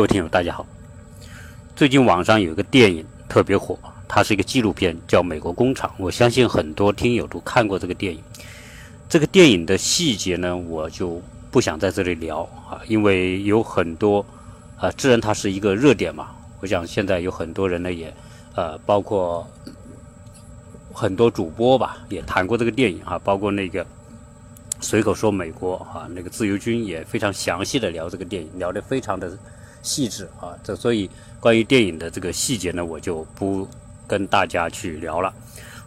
各位听友，大家好。最近网上有一个电影特别火，它是一个纪录片，叫《美国工厂》。我相信很多听友都看过这个电影。这个电影的细节呢，我就不想在这里聊啊，因为有很多啊，自然它是一个热点嘛。我想现在有很多人呢，也呃，包括很多主播吧，也谈过这个电影啊，包括那个。随口说美国啊，那个自由军也非常详细的聊这个电影，聊得非常的细致啊。这所以关于电影的这个细节呢，我就不跟大家去聊了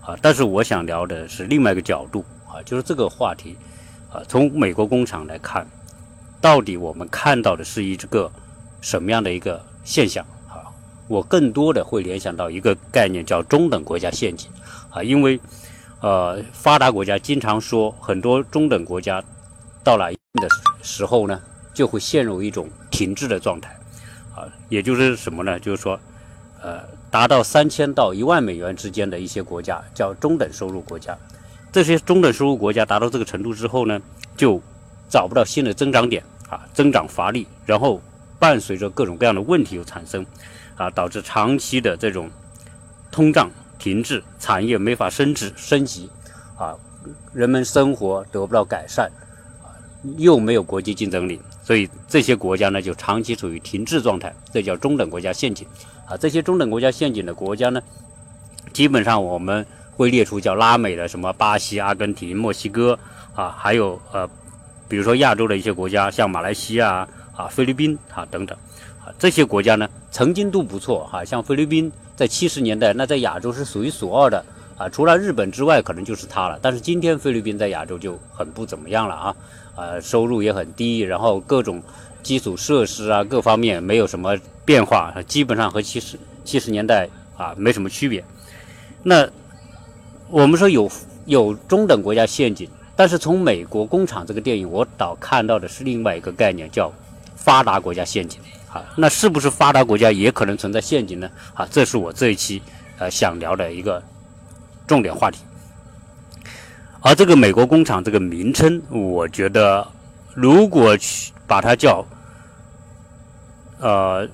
啊。但是我想聊的是另外一个角度啊，就是这个话题啊，从美国工厂来看，到底我们看到的是一个什么样的一个现象啊？我更多的会联想到一个概念叫中等国家陷阱啊，因为。呃，发达国家经常说，很多中等国家到了一定的时候呢，就会陷入一种停滞的状态，也就是什么呢？就是说，呃，达到三千到一万美元之间的一些国家叫中等收入国家，这些中等收入国家达到这个程度之后呢，就找不到新的增长点，啊，增长乏力，然后伴随着各种各样的问题又产生，啊，导致长期的这种通胀。停滞，产业没法升值升级，啊，人们生活得不到改善，啊，又没有国际竞争力，所以这些国家呢就长期处于停滞状态，这叫中等国家陷阱，啊，这些中等国家陷阱的国家呢，基本上我们会列出叫拉美的什么巴西、阿根廷、墨西哥，啊，还有呃，比如说亚洲的一些国家，像马来西亚啊、菲律宾啊等等，啊，这些国家呢曾经都不错，哈，像菲律宾。在七十年代，那在亚洲是数一数二的啊，除了日本之外，可能就是它了。但是今天菲律宾在亚洲就很不怎么样了啊，啊，收入也很低，然后各种基础设施啊，各方面没有什么变化，基本上和七十七十年代啊没什么区别。那我们说有有中等国家陷阱，但是从美国工厂这个电影，我倒看到的是另外一个概念，叫发达国家陷阱。啊，那是不是发达国家也可能存在陷阱呢？啊，这是我这一期呃想聊的一个重点话题。而这个美国工厂这个名称，我觉得如果去把它叫呃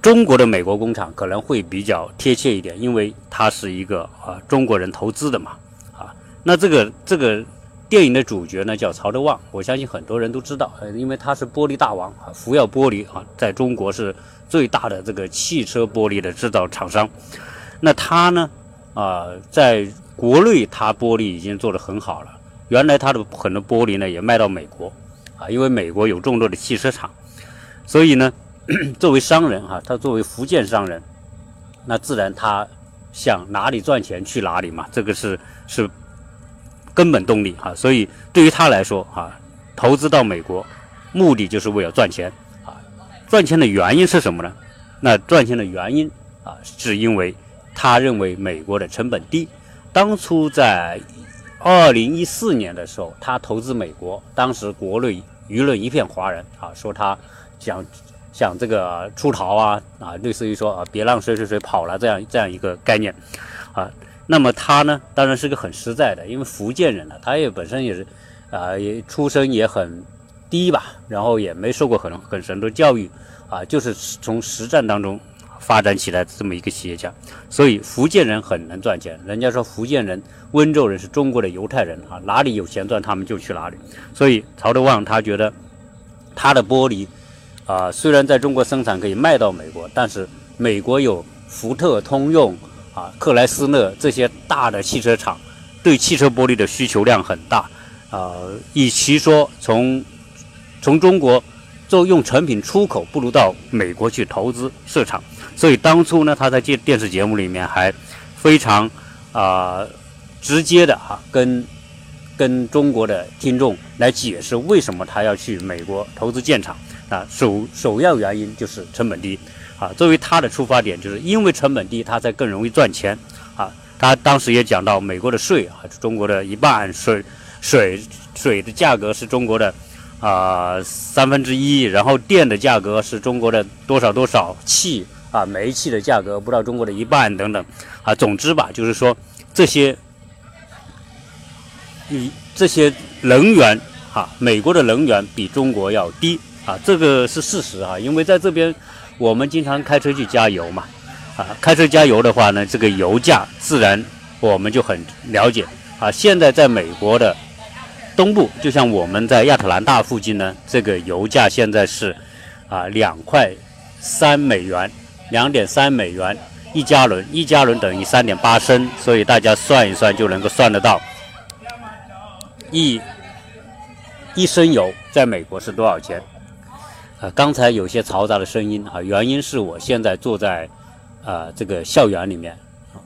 中国的美国工厂，可能会比较贴切一点，因为它是一个啊中国人投资的嘛。啊，那这个这个。电影的主角呢叫曹德旺，我相信很多人都知道，因为他是玻璃大王啊，福耀玻璃啊，在中国是最大的这个汽车玻璃的制造厂商。那他呢，啊，在国内他玻璃已经做得很好了。原来他的很多玻璃呢也卖到美国，啊，因为美国有众多的汽车厂，所以呢，作为商人哈，他作为福建商人，那自然他想哪里赚钱去哪里嘛，这个是是。根本动力哈，所以对于他来说啊，投资到美国，目的就是为了赚钱啊。赚钱的原因是什么呢？那赚钱的原因啊，是因为他认为美国的成本低。当初在二零一四年的时候，他投资美国，当时国内舆论一片哗然啊，说他想想这个出逃啊啊，类似于说啊，别让谁谁谁跑了这样这样一个概念啊。那么他呢，当然是个很实在的，因为福建人呢，他也本身也是，啊，也出身也很低吧，然后也没受过很很深的教育，啊，就是从实战当中发展起来的这么一个企业家，所以福建人很能赚钱。人家说福建人、温州人是中国的犹太人啊，哪里有钱赚他们就去哪里。所以曹德旺他觉得他的玻璃啊，虽然在中国生产可以卖到美国，但是美国有福特、通用。啊，克莱斯勒这些大的汽车厂对汽车玻璃的需求量很大，啊，与其说从从中国做用成品出口，不如到美国去投资设厂。所以当初呢，他在电电视节目里面还非常啊直接的哈跟跟中国的听众来解释为什么他要去美国投资建厂啊，首首要原因就是成本低。啊，作为他的出发点，就是因为成本低，他才更容易赚钱。啊，他当时也讲到，美国的税啊，中国的一半，水水水的价格是中国的啊三分之一，然后电的价格是中国的多少多少，气啊煤气的价格不到中国的一半等等。啊，总之吧，就是说这些，以这些能源啊，美国的能源比中国要低。啊，这个是事实啊，因为在这边我们经常开车去加油嘛，啊，开车加油的话呢，这个油价自然我们就很了解啊。现在在美国的东部，就像我们在亚特兰大附近呢，这个油价现在是啊两块三美元，两点三美元一加仑，一加仑等于三点八升，所以大家算一算就能够算得到一一升油在美国是多少钱。啊，刚才有些嘈杂的声音啊，原因是我现在坐在啊这个校园里面，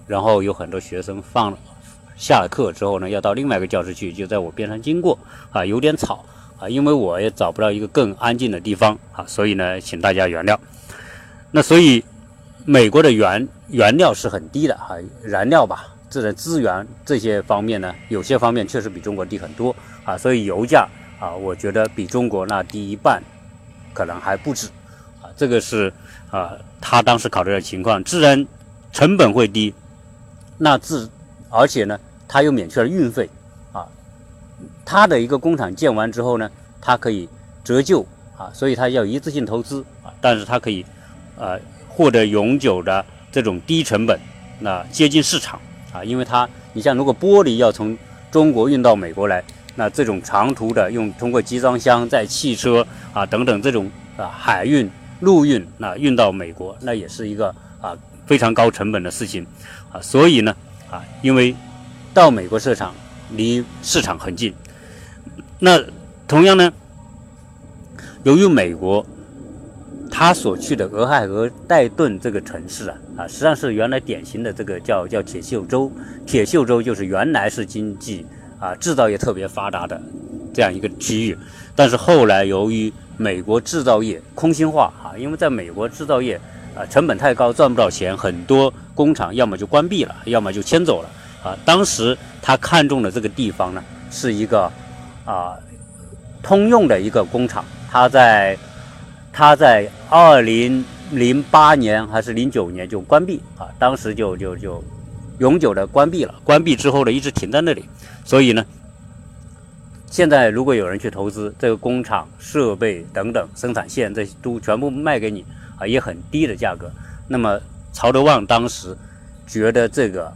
然后有很多学生放下了课之后呢，要到另外一个教室去，就在我边上经过啊，有点吵啊，因为我也找不到一个更安静的地方啊，所以呢，请大家原谅。那所以美国的原原料是很低的啊，燃料吧，这个资源这些方面呢，有些方面确实比中国低很多啊，所以油价啊，我觉得比中国那低一半。可能还不止，啊，这个是啊，他当时考虑的情况，自然成本会低，那自而且呢，他又免去了运费，啊，他的一个工厂建完之后呢，它可以折旧，啊，所以它要一次性投资，啊，但是它可以，呃，获得永久的这种低成本，那接近市场，啊，因为它，你像如果玻璃要从中国运到美国来。那这种长途的用通过集装箱在汽车啊等等这种啊海运陆运那运到美国那也是一个啊非常高成本的事情啊所以呢啊因为到美国市场离市场很近，那同样呢由于美国他所去的俄亥俄戴顿这个城市啊啊实际上是原来典型的这个叫叫铁锈州铁锈州就是原来是经济。啊，制造业特别发达的这样一个区域，但是后来由于美国制造业空心化啊，因为在美国制造业啊成本太高，赚不到钱，很多工厂要么就关闭了，要么就迁走了啊。当时他看中的这个地方呢，是一个啊通用的一个工厂，他在他在二零零八年还是零九年就关闭啊，当时就就就永久的关闭了，关闭之后呢，一直停在那里。所以呢，现在如果有人去投资这个工厂设备等等生产线，这都全部卖给你啊，也很低的价格。那么曹德旺当时觉得这个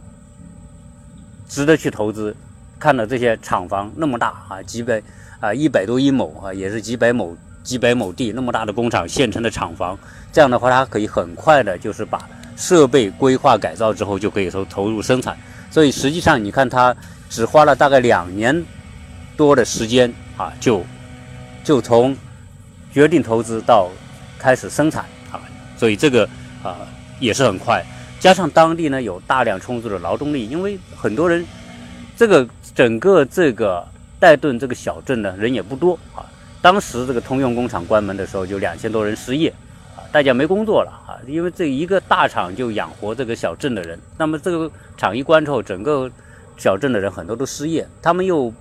值得去投资，看到这些厂房那么大啊，几百啊一百多一亩啊，也是几百亩几百亩地那么大的工厂，现成的厂房，这样的话他可以很快的，就是把设备规划改造之后就可以投投入生产。所以实际上你看他。只花了大概两年多的时间啊，就就从决定投资到开始生产啊，所以这个啊也是很快。加上当地呢有大量充足的劳动力，因为很多人这个整个这个戴顿这个小镇呢人也不多啊。当时这个通用工厂关门的时候，就两千多人失业啊，大家没工作了啊，因为这一个大厂就养活这个小镇的人。那么这个厂一关之后，整个小镇的人很多都失业，他们又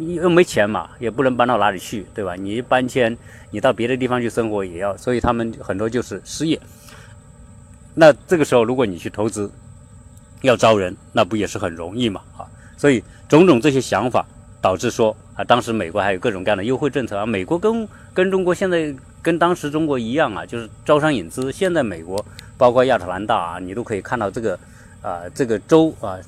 又没钱嘛，也不能搬到哪里去，对吧？你搬迁，你到别的地方去生活也要，所以他们很多就是失业。那这个时候，如果你去投资，要招人，那不也是很容易嘛？啊，所以种种这些想法导致说啊，当时美国还有各种各样的优惠政策啊。美国跟跟中国现在跟当时中国一样啊，就是招商引资。现在美国包括亚特兰大啊，你都可以看到这个啊，这个州啊。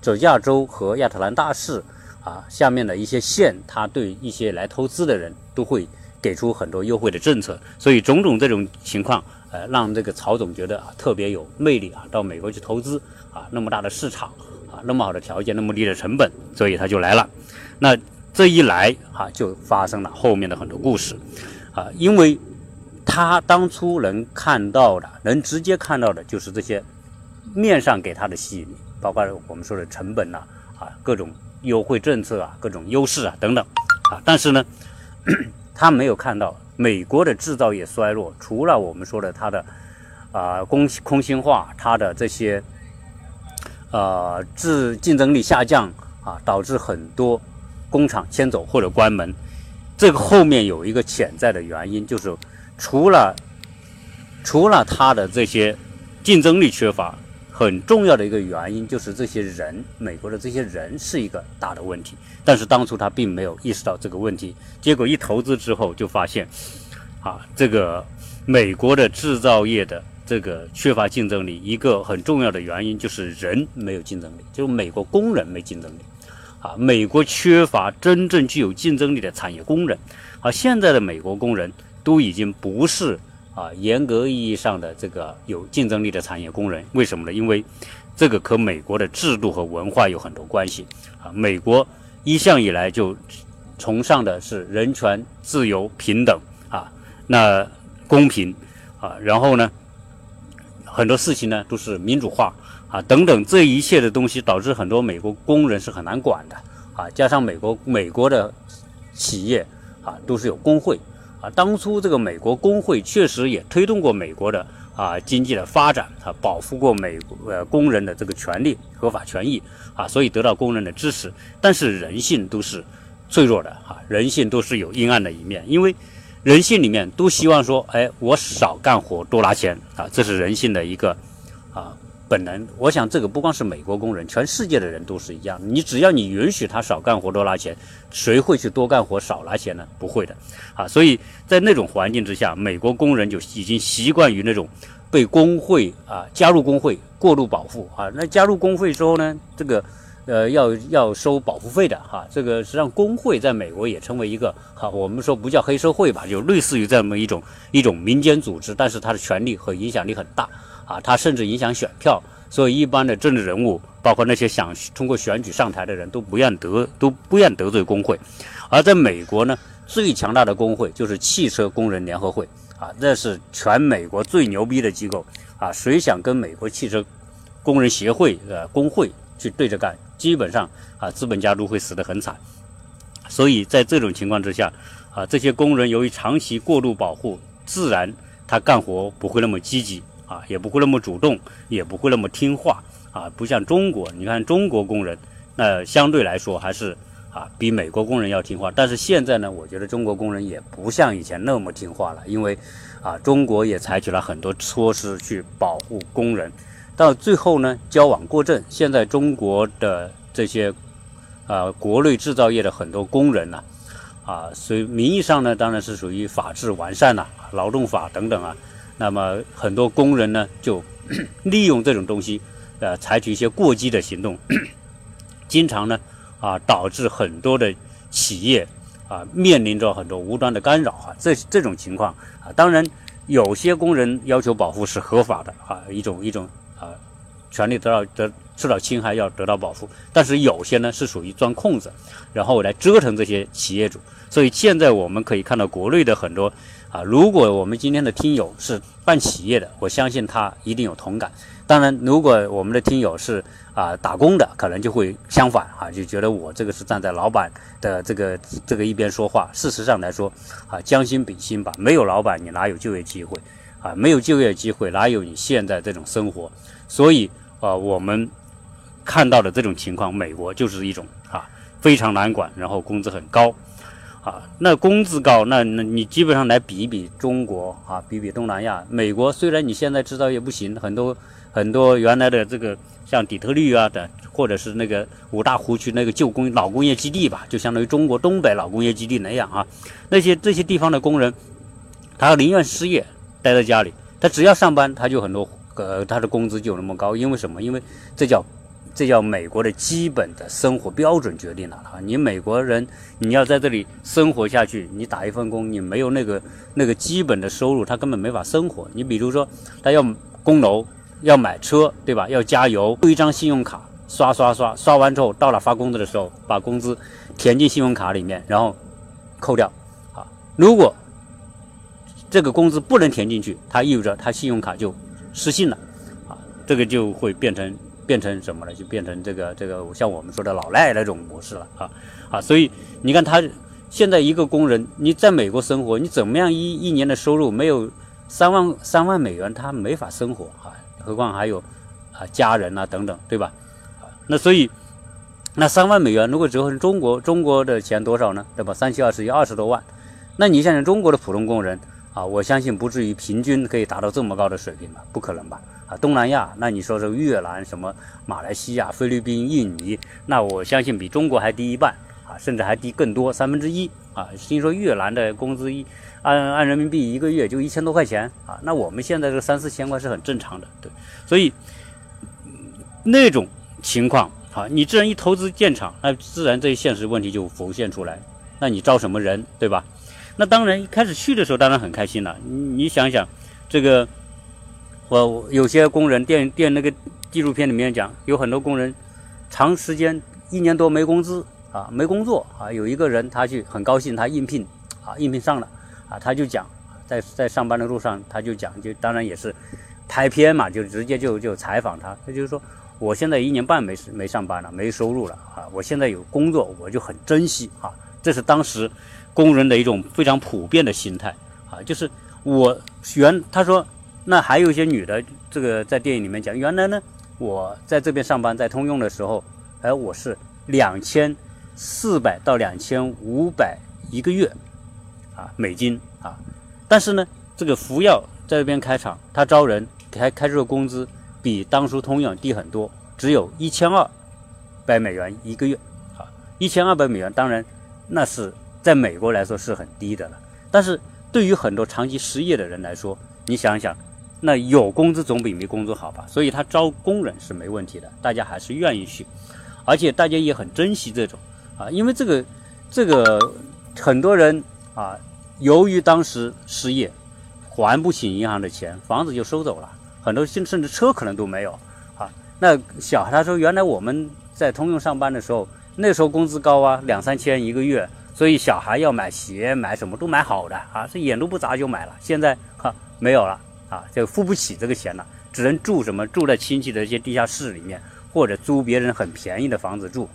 这亚洲和亚特兰大市啊，下面的一些县，他对一些来投资的人都会给出很多优惠的政策，所以种种这种情况，呃，让这个曹总觉得啊特别有魅力啊，到美国去投资啊，那么大的市场那么好的条件，那么低的成本，所以他就来了。那这一来啊，就发生了后面的很多故事啊，因为他当初能看到的，能直接看到的就是这些面上给他的吸引力。包括我们说的成本呐，啊，各种优惠政策啊，各种优势啊等等，啊，但是呢，他没有看到美国的制造业衰落，除了我们说的它的啊空空心化，它的这些呃制竞争力下降啊，导致很多工厂迁走或者关门，这个后面有一个潜在的原因，就是除了除了它的这些竞争力缺乏。很重要的一个原因就是这些人，美国的这些人是一个大的问题。但是当初他并没有意识到这个问题，结果一投资之后就发现，啊，这个美国的制造业的这个缺乏竞争力，一个很重要的原因就是人没有竞争力，就美国工人没竞争力。啊，美国缺乏真正具有竞争力的产业工人。啊，现在的美国工人都已经不是啊严格意义上的这个有竞争力的产业工人。为什么呢？因为这个和美国的制度和文化有很多关系。啊，美国一向以来就崇尚的是人权、自由、平等啊，那公平啊，然后呢，很多事情呢都是民主化。啊，等等，这一切的东西导致很多美国工人是很难管的啊。加上美国美国的企业啊都是有工会啊，当初这个美国工会确实也推动过美国的啊经济的发展啊，保护过美呃工人的这个权利合法权益啊，所以得到工人的支持。但是人性都是脆弱的啊，人性都是有阴暗的一面，因为人性里面都希望说，哎，我少干活多拿钱啊，这是人性的一个啊。本能，我想这个不光是美国工人，全世界的人都是一样。你只要你允许他少干活多拿钱，谁会去多干活少拿钱呢？不会的，啊，所以在那种环境之下，美国工人就已经习惯于那种被工会啊加入工会过度保护啊。那加入工会之后呢，这个呃要要收保护费的哈。这个实际上工会在美国也成为一个哈，我们说不叫黑社会吧，就类似于这么一种一种民间组织，但是它的权力和影响力很大。啊，它甚至影响选票，所以一般的政治人物，包括那些想通过选举上台的人都不愿得，都不愿得罪工会。而在美国呢，最强大的工会就是汽车工人联合会，啊，这是全美国最牛逼的机构。啊，谁想跟美国汽车工人协会呃工会去对着干，基本上啊，资本家都会死得很惨。所以在这种情况之下，啊，这些工人由于长期过度保护，自然他干活不会那么积极。啊，也不会那么主动，也不会那么听话啊，不像中国。你看中国工人，那相对来说还是啊比美国工人要听话。但是现在呢，我觉得中国工人也不像以前那么听话了，因为啊，中国也采取了很多措施去保护工人。到最后呢，矫枉过正。现在中国的这些啊国内制造业的很多工人呢，啊，所以名义上呢，当然是属于法制完善了，劳动法等等啊。那么很多工人呢，就利用这种东西，呃，采取一些过激的行动，经常呢，啊，导致很多的企业啊面临着很多无端的干扰啊。这这种情况啊，当然有些工人要求保护是合法的啊，一种一种，权利得到得受到侵害要得到保护。但是有些呢是属于钻空子，然后来折腾这些企业主。所以现在我们可以看到国内的很多。啊，如果我们今天的听友是办企业的，我相信他一定有同感。当然，如果我们的听友是啊打工的，可能就会相反啊，就觉得我这个是站在老板的这个这个一边说话。事实上来说，啊将心比心吧，没有老板你哪有就业机会啊？没有就业机会哪有你现在这种生活？所以啊，我们看到的这种情况，美国就是一种啊非常难管，然后工资很高。啊，那工资高，那那你基本上来比一比中国啊，比比东南亚、美国。虽然你现在制造业不行，很多很多原来的这个像底特律啊的，或者是那个五大湖区那个旧工老工业基地吧，就相当于中国东北老工业基地那样啊。那些这些地方的工人，他宁愿失业，待在家里，他只要上班，他就很多呃，他的工资就那么高。因为什么？因为这叫。这叫美国的基本的生活标准决定了啊！你美国人，你要在这里生活下去，你打一份工，你没有那个那个基本的收入，他根本没法生活。你比如说，他要供楼，要买车，对吧？要加油，一张信用卡刷刷刷，刷完之后到了发工资的时候，把工资填进信用卡里面，然后扣掉啊。如果这个工资不能填进去，它意味着他信用卡就失信了啊，这个就会变成。变成什么呢？就变成这个这个像我们说的老赖那种模式了啊啊！所以你看他现在一个工人，你在美国生活，你怎么样一一年的收入没有三万三万美元，他没法生活啊！何况还有啊家人啊等等，对吧？啊那所以那三万美元如果折合成中国中国的钱多少呢？对吧？三七二十一，二十多万。那你想想中国的普通工人啊，我相信不至于平均可以达到这么高的水平吧？不可能吧？啊，东南亚，那你说是越南、什么马来西亚、菲律宾、印尼，那我相信比中国还低一半啊。甚至还低更多三分之一啊。听说越南的工资一按按人民币一个月就一千多块钱啊，那我们现在这三四千块是很正常的，对，所以那种情况啊，你自然一投资建厂，那自然这些现实问题就浮现出来，那你招什么人，对吧？那当然一开始去的时候当然很开心了，你你想想这个。我有些工人电电那个纪录片里面讲，有很多工人长时间一年多没工资啊，没工作啊。有一个人他去很高兴，他应聘啊，应聘上了啊，他就讲在在上班的路上，他就讲，就当然也是拍片嘛，就直接就就采访他，他就是说，我现在一年半没没上班了，没收入了啊，我现在有工作，我就很珍惜啊。这是当时工人的一种非常普遍的心态啊，就是我原他说。那还有一些女的，这个在电影里面讲，原来呢，我在这边上班，在通用的时候，哎，我是两千四百到两千五百一个月，啊，美金啊，但是呢，这个福耀在这边开厂，他招人开开出的工资比当初通用低很多，只有一千二百美元一个月，啊，一千二百美元，当然那是在美国来说是很低的了，但是对于很多长期失业的人来说，你想想。那有工资总比没工资好吧？所以他招工人是没问题的，大家还是愿意去，而且大家也很珍惜这种啊，因为这个这个很多人啊，由于当时失业，还不起银行的钱，房子就收走了，很多甚甚至车可能都没有啊。那小孩他说，原来我们在通用上班的时候，那时候工资高啊，两三千一个月，所以小孩要买鞋买什么都买好的啊，这眼都不眨就买了。现在哈没有了。啊，就付不起这个钱了，只能住什么？住在亲戚的一些地下室里面，或者租别人很便宜的房子住。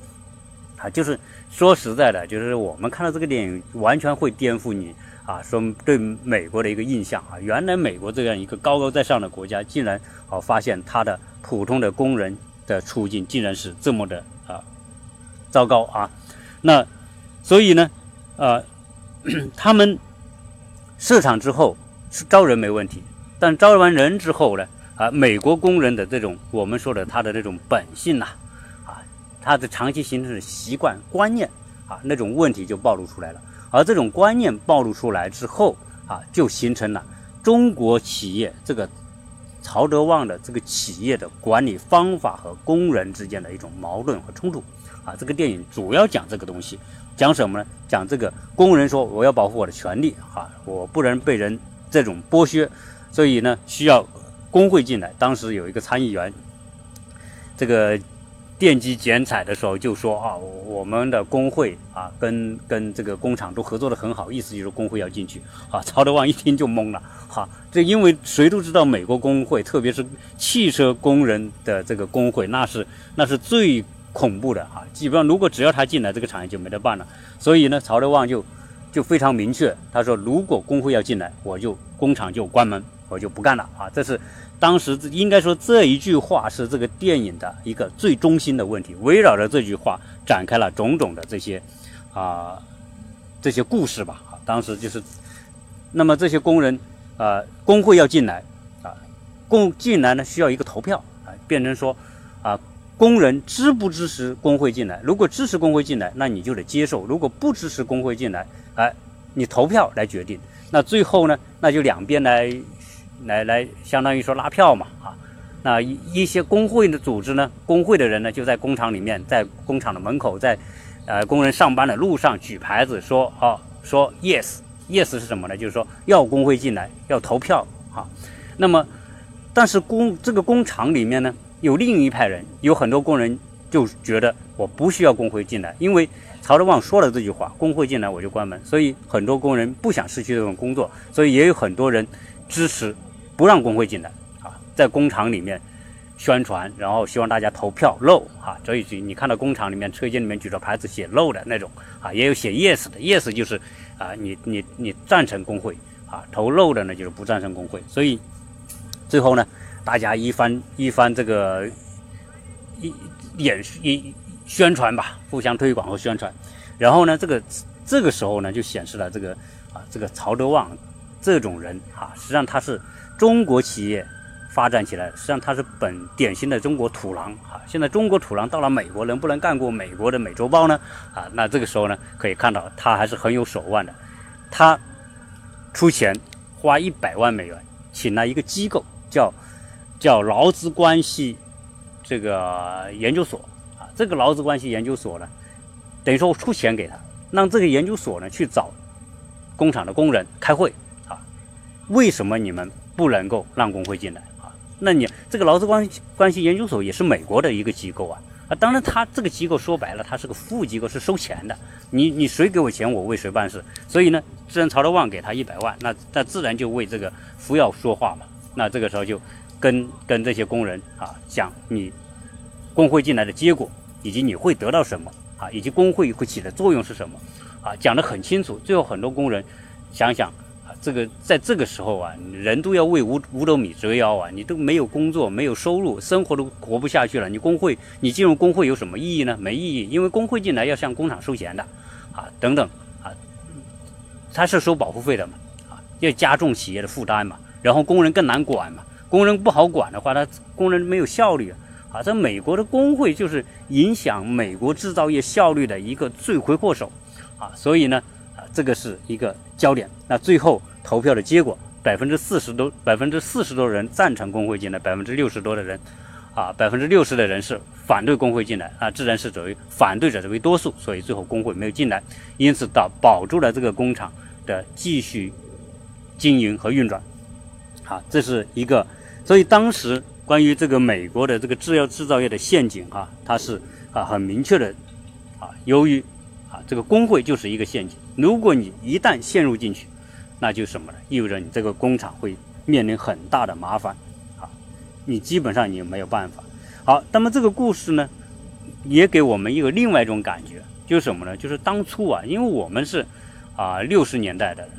啊，就是说实在的，就是我们看到这个电影，完全会颠覆你啊，说对美国的一个印象啊。原来美国这样一个高高在上的国家，竟然啊发现他的普通的工人的处境竟然是这么的啊糟糕啊。那所以呢，呃，他们设厂之后是招人没问题。但招完人之后呢，啊，美国工人的这种我们说的他的这种本性呐，啊，他的长期形成的习惯观念啊，那种问题就暴露出来了。而这种观念暴露出来之后啊，就形成了中国企业这个曹德旺的这个企业的管理方法和工人之间的一种矛盾和冲突。啊，这个电影主要讲这个东西，讲什么呢？讲这个工人说我要保护我的权利，哈，我不能被人这种剥削。所以呢，需要工会进来。当时有一个参议员，这个电机剪彩的时候就说啊，我们的工会啊，跟跟这个工厂都合作的很好，意思就是工会要进去。啊，曹德旺一听就懵了。哈，这因为谁都知道美国工会，特别是汽车工人的这个工会，那是那是最恐怖的啊。基本上如果只要他进来，这个产业就没得办了。所以呢，曹德旺就就非常明确，他说如果工会要进来，我就工厂就关门。我就不干了啊！这是当时应该说这一句话是这个电影的一个最中心的问题，围绕着这句话展开了种种的这些啊这些故事吧。当时就是，那么这些工人啊，工会要进来啊，工进来呢需要一个投票啊，变成说啊，工人支不支持工会进来？如果支持工会进来，那你就得接受；如果不支持工会进来，哎，你投票来决定。那最后呢，那就两边来。来来，相当于说拉票嘛，啊，那一些工会的组织呢，工会的人呢，就在工厂里面，在工厂的门口，在呃工人上班的路上举牌子说，啊，说 yes，yes 是什么呢？就是说要工会进来，要投票，啊，那么但是工这个工厂里面呢，有另一派人，有很多工人就觉得我不需要工会进来，因为曹德旺说了这句话，工会进来我就关门，所以很多工人不想失去这种工作，所以也有很多人支持。不让工会进来啊，在工厂里面宣传，然后希望大家投票 no 啊，所以你看到工厂里面车间里面举着牌子写 no 的那种啊，也有写 yes 的，yes 就是啊，你你你赞成工会啊，投 no 的呢就是不赞成工会，所以最后呢，大家一番一番这个一演一宣传吧，互相推广和宣传，然后呢，这个这个时候呢，就显示了这个啊，这个曹德旺这种人啊，实际上他是。中国企业发展起来，实际上他是本典型的中国土狼啊。现在中国土狼到了美国，能不能干过美国的《美洲豹》呢？啊，那这个时候呢，可以看到他还是很有手腕的。他出钱花一百万美元，请了一个机构，叫叫劳资关系这个研究所啊。这个劳资关系研究所呢，等于说我出钱给他，让这个研究所呢去找工厂的工人开会啊。为什么你们不能够让工会进来啊？那你这个劳资关关系研究所也是美国的一个机构啊啊！当然，他这个机构说白了，它是个服务机构，是收钱的。你你谁给我钱，我为谁办事。所以呢，自然曹德旺给他一百万，那那自然就为这个服药说话嘛。那这个时候就跟跟这些工人啊讲，你工会进来的结果，以及你会得到什么啊，以及工会会起的作用是什么啊，讲得很清楚。最后很多工人想想啊。这个在这个时候啊，人都要为五五斗米折腰啊，你都没有工作，没有收入，生活都活不下去了。你工会，你进入工会有什么意义呢？没意义，因为工会进来要向工厂收钱的，啊，等等，啊，他是收保护费的嘛，啊，要加重企业的负担嘛，然后工人更难管嘛，工人不好管的话，他工人没有效率啊，啊，在美国的工会就是影响美国制造业效率的一个罪魁祸首，啊，所以呢，啊，这个是一个焦点。那最后。投票的结果，百分之四十多，百分之四十多人赞成工会进来，百分之六十多的人，啊，百分之六十的人是反对工会进来，啊，自然是作为反对者为多数，所以最后工会没有进来，因此导保住了这个工厂的继续经营和运转，好，这是一个，所以当时关于这个美国的这个制药制造业的陷阱，哈，它是啊很明确的，啊，由于啊这个工会就是一个陷阱，如果你一旦陷入进去。那就什么呢？意味着你这个工厂会面临很大的麻烦，啊，你基本上你没有办法。好，那么这个故事呢，也给我们一个另外一种感觉，就是什么呢？就是当初啊，因为我们是啊六十年代的人，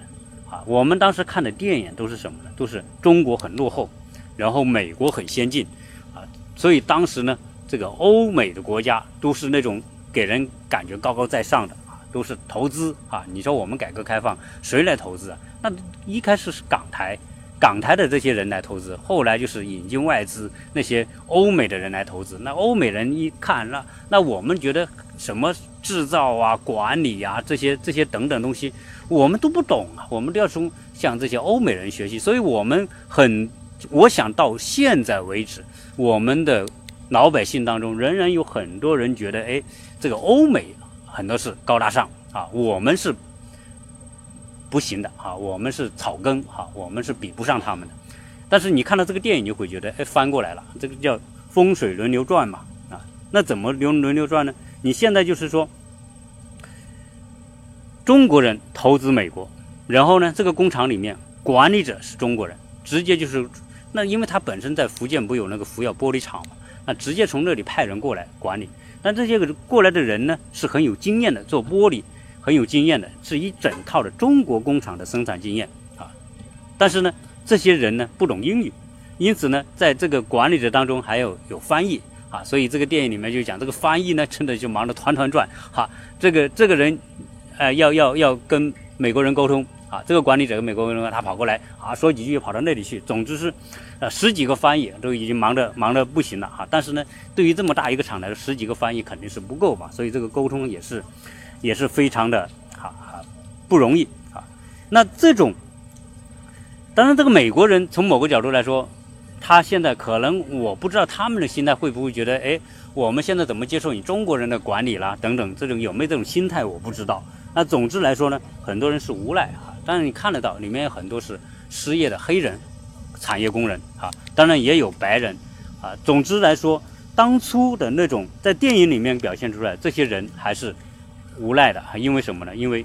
啊，我们当时看的电影都是什么呢？都是中国很落后，然后美国很先进，啊，所以当时呢，这个欧美的国家都是那种给人感觉高高在上的啊。都是投资啊！你说我们改革开放谁来投资啊？那一开始是港台，港台的这些人来投资，后来就是引进外资那些欧美的人来投资。那欧美人一看，那那我们觉得什么制造啊、管理啊这些这些等等东西，我们都不懂啊。我们都要从向这些欧美人学习。所以我们很，我想到现在为止，我们的老百姓当中仍然有很多人觉得，哎，这个欧美。很多是高大上啊，我们是不行的啊，我们是草根啊，我们是比不上他们的。但是你看到这个电影，你会觉得，哎，翻过来了，这个叫风水轮流转嘛啊？那怎么轮轮流转呢？你现在就是说，中国人投资美国，然后呢，这个工厂里面管理者是中国人，直接就是那，因为他本身在福建不有那个福耀玻璃厂嘛，那直接从那里派人过来管理。但这些个过来的人呢，是很有经验的，做玻璃很有经验的，是一整套的中国工厂的生产经验啊。但是呢，这些人呢不懂英语，因此呢，在这个管理者当中还有有翻译啊。所以这个电影里面就讲这个翻译呢，真的就忙得团团转哈。这个这个人，呃，要要要跟美国人沟通。啊，这个管理者跟美国人他跑过来啊，说几句跑到那里去，总之是，呃，十几个翻译都已经忙得忙得不行了哈。但是呢，对于这么大一个厂来说，十几个翻译肯定是不够嘛，所以这个沟通也是，也是非常的哈哈不容易啊。那这种，当然这个美国人从某个角度来说，他现在可能我不知道他们的心态会不会觉得，哎，我们现在怎么接受你中国人的管理啦等等，这种有没有这种心态我不知道。那总之来说呢，很多人是无奈哈。但是你看得到，里面有很多是失业的黑人产业工人啊，当然也有白人啊。总之来说，当初的那种在电影里面表现出来，这些人还是无奈的，因为什么呢？因为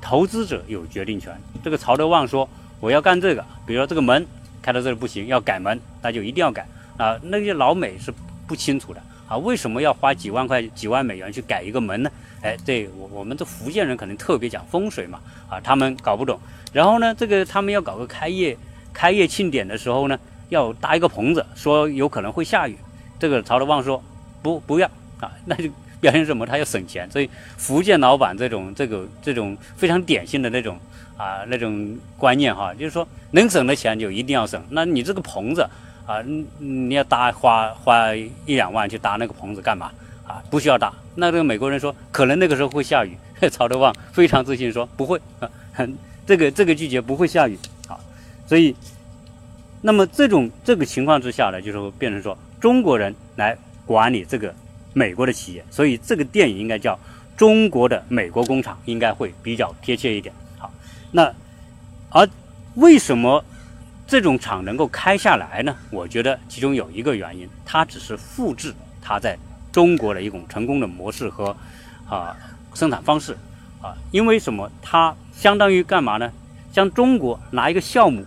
投资者有决定权。这个曹德旺说我要干这个，比如说这个门开到这里不行，要改门，那就一定要改啊。那些老美是不清楚的啊，为什么要花几万块、几万美元去改一个门呢？哎，对我我们这福建人可能特别讲风水嘛，啊，他们搞不懂。然后呢，这个他们要搞个开业开业庆典的时候呢，要搭一个棚子，说有可能会下雨。这个曹德旺说不不要啊，那就表现什么？他要省钱。所以福建老板这种这个这种非常典型的那种啊那种观念哈，就是说能省的钱就一定要省。那你这个棚子啊，你要搭花花一两万去搭那个棚子干嘛？啊，不需要打。那这个美国人说，可能那个时候会下雨。曹德旺非常自信说不会啊，这个这个季节不会下雨啊。所以，那么这种这个情况之下呢，就是变成说中国人来管理这个美国的企业。所以这个电影应该叫《中国的美国工厂》，应该会比较贴切一点。好，那而为什么？这种厂能够开下来呢？我觉得其中有一个原因，它只是复制它在中国的一种成功的模式和啊生产方式啊。因为什么？它相当于干嘛呢？像中国拿一个酵母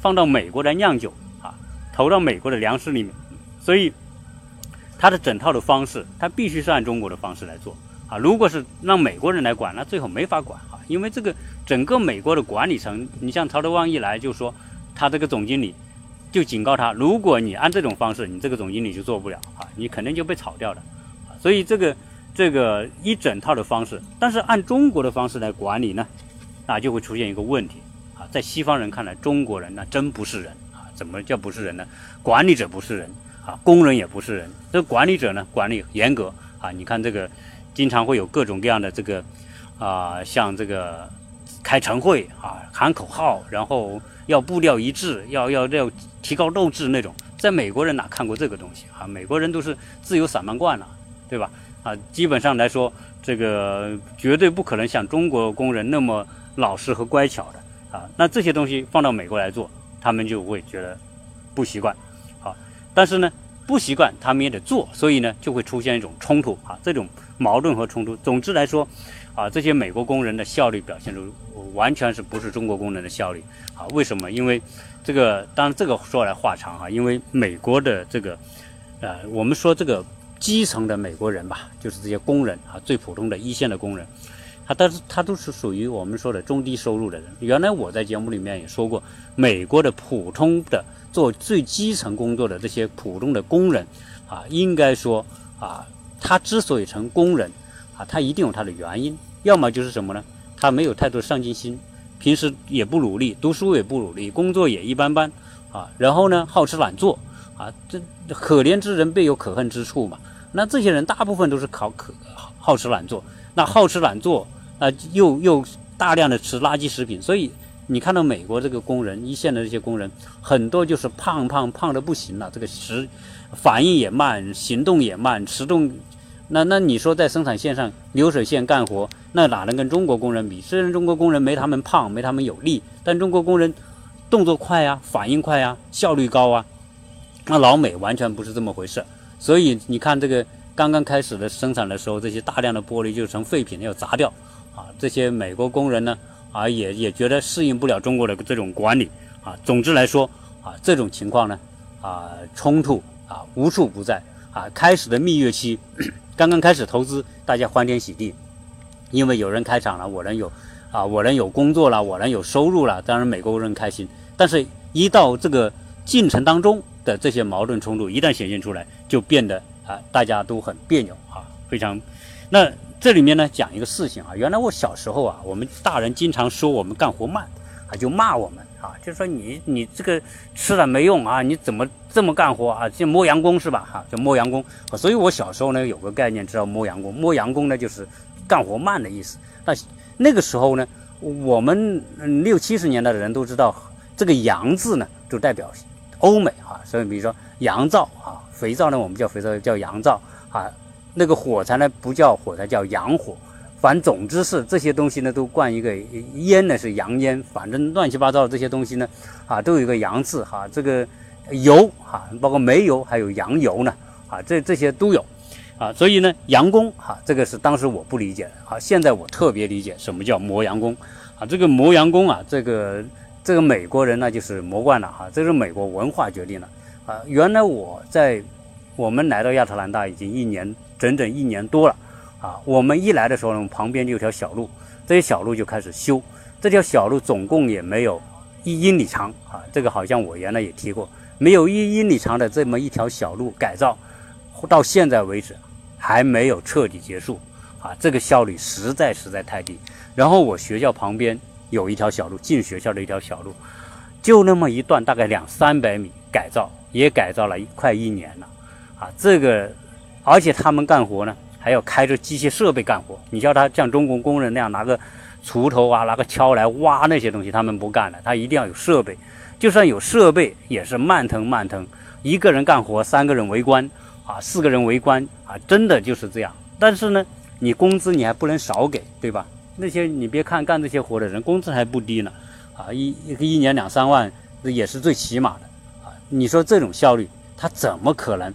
放到美国来酿酒啊，投到美国的粮食里面，所以它的整套的方式，它必须是按中国的方式来做啊。如果是让美国人来管，那最后没法管啊，因为这个整个美国的管理层，你像曹德旺一来就说。他这个总经理就警告他，如果你按这种方式，你这个总经理就做不了啊，你肯定就被炒掉的。所以这个这个一整套的方式，但是按中国的方式来管理呢，那就会出现一个问题啊，在西方人看来，中国人那真不是人啊，怎么叫不是人呢？管理者不是人啊，工人也不是人。这管理者呢，管理严格啊，你看这个经常会有各种各样的这个啊，像这个开晨会啊，喊口号，然后。要步调一致，要要要提高斗志那种，在美国人哪看过这个东西啊？美国人都是自由散漫惯了，对吧？啊，基本上来说，这个绝对不可能像中国工人那么老实和乖巧的啊。那这些东西放到美国来做，他们就会觉得不习惯，好，但是呢，不习惯他们也得做，所以呢，就会出现一种冲突啊，这种矛盾和冲突。总之来说，啊，这些美国工人的效率表现出。完全是不是中国工人的效率啊？为什么？因为这个，当然这个说来话长哈。因为美国的这个，呃，我们说这个基层的美国人吧，就是这些工人啊，最普通的一线的工人，他但是他都是属于我们说的中低收入的人。原来我在节目里面也说过，美国的普通的做最基层工作的这些普通的工人啊，应该说啊，他之所以成工人啊，他一定有他的原因，要么就是什么呢？他没有太多上进心，平时也不努力，读书也不努力，工作也一般般，啊，然后呢，好吃懒做，啊，这可怜之人必有可恨之处嘛。那这些人大部分都是考可好吃懒做，那好吃懒做，啊，又又大量的吃垃圾食品，所以你看到美国这个工人，一线的这些工人，很多就是胖胖胖的不行了，这个食反应也慢，行动也慢，迟钝。那那你说在生产线上流水线干活，那哪能跟中国工人比？虽然中国工人没他们胖，没他们有力，但中国工人动作快啊，反应快啊，效率高啊。那老美完全不是这么回事。所以你看这个刚刚开始的生产的时候，这些大量的玻璃就成废品要砸掉啊。这些美国工人呢啊也也觉得适应不了中国的这种管理啊。总之来说啊，这种情况呢啊冲突啊无处不在啊。开始的蜜月期。刚刚开始投资，大家欢天喜地，因为有人开厂了，我能有啊，我能有工作了，我能有收入了，当然美国人开心。但是，一到这个进程当中的这些矛盾冲突一旦显现出来，就变得啊，大家都很别扭啊，非常。那这里面呢，讲一个事情啊，原来我小时候啊，我们大人经常说我们干活慢，啊，就骂我们。啊，就是说你你这个吃了没用啊？你怎么这么干活啊？就摸洋工是吧？哈，叫摸洋工。所以我小时候呢有个概念，知道摸洋工。摸洋工呢就是干活慢的意思。那那个时候呢，我们六七十年代的人都知道，这个洋字呢就代表欧美啊。所以比如说洋皂啊，肥皂呢我们叫肥皂叫洋皂啊，那个火柴呢不叫火柴叫洋火。反总之是这些东西呢，都冠一个烟呢是洋烟，反正乱七八糟的这些东西呢，啊，都有一个洋字哈。这个油哈，包括煤油还有洋油呢，啊，这这些都有，啊，所以呢，洋工哈，这个是当时我不理解的，啊，现在我特别理解什么叫磨洋工，啊，这个磨洋工啊，这个这个美国人呢就是磨惯了哈，这是美国文化决定了，啊，原来我在我们来到亚特兰大已经一年整整一年多了。啊，我们一来的时候呢，旁边就有条小路，这些小路就开始修。这条小路总共也没有一英里长啊，这个好像我原来也提过，没有一英里长的这么一条小路改造，到现在为止还没有彻底结束啊，这个效率实在实在太低。然后我学校旁边有一条小路，进学校的一条小路，就那么一段，大概两三百米改造也改造了快一年了，啊，这个，而且他们干活呢，还要开着机械设备干活。你叫他像中国工人那样拿个锄头啊，拿个锹来挖那些东西，他们不干的，他一定要有设备。就算有设备，也是慢腾慢腾，一个人干活，三个人围观，啊，四个人围观，啊，真的就是这样。但是呢，你工资你还不能少给，对吧？那些你别看干这些活的人，工资还不低呢，啊，一一个一年两三万，也是最起码的啊。你说这种效率，他怎么可能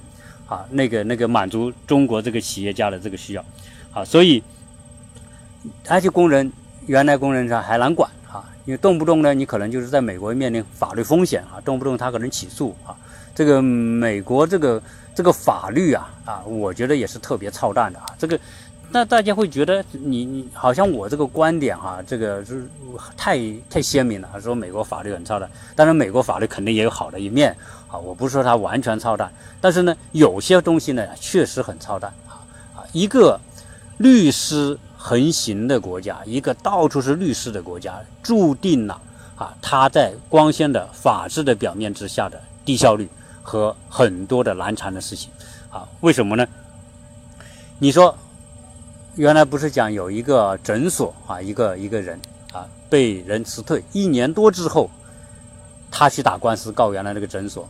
啊？那个那个满足中国这个企业家的这个需要啊？所以，而且工人原来工人上还难管啊，因为动不动呢，你可能就是在美国面临法律风险啊，动不动他可能起诉啊。这个美国这个这个法律啊啊，我觉得也是特别操蛋的啊，这个。那大家会觉得你你好像我这个观点哈，这个是太太鲜明了，说美国法律很操蛋。当然，美国法律肯定也有好的一面啊，我不是说它完全操蛋，但是呢，有些东西呢确实很操蛋啊啊！一个律师横行的国家，一个到处是律师的国家，注定了啊，它在光鲜的法治的表面之下的低效率和很多的难缠的事情啊？为什么呢？你说？原来不是讲有一个诊所啊，一个一个人啊被人辞退一年多之后，他去打官司告原来那个诊所，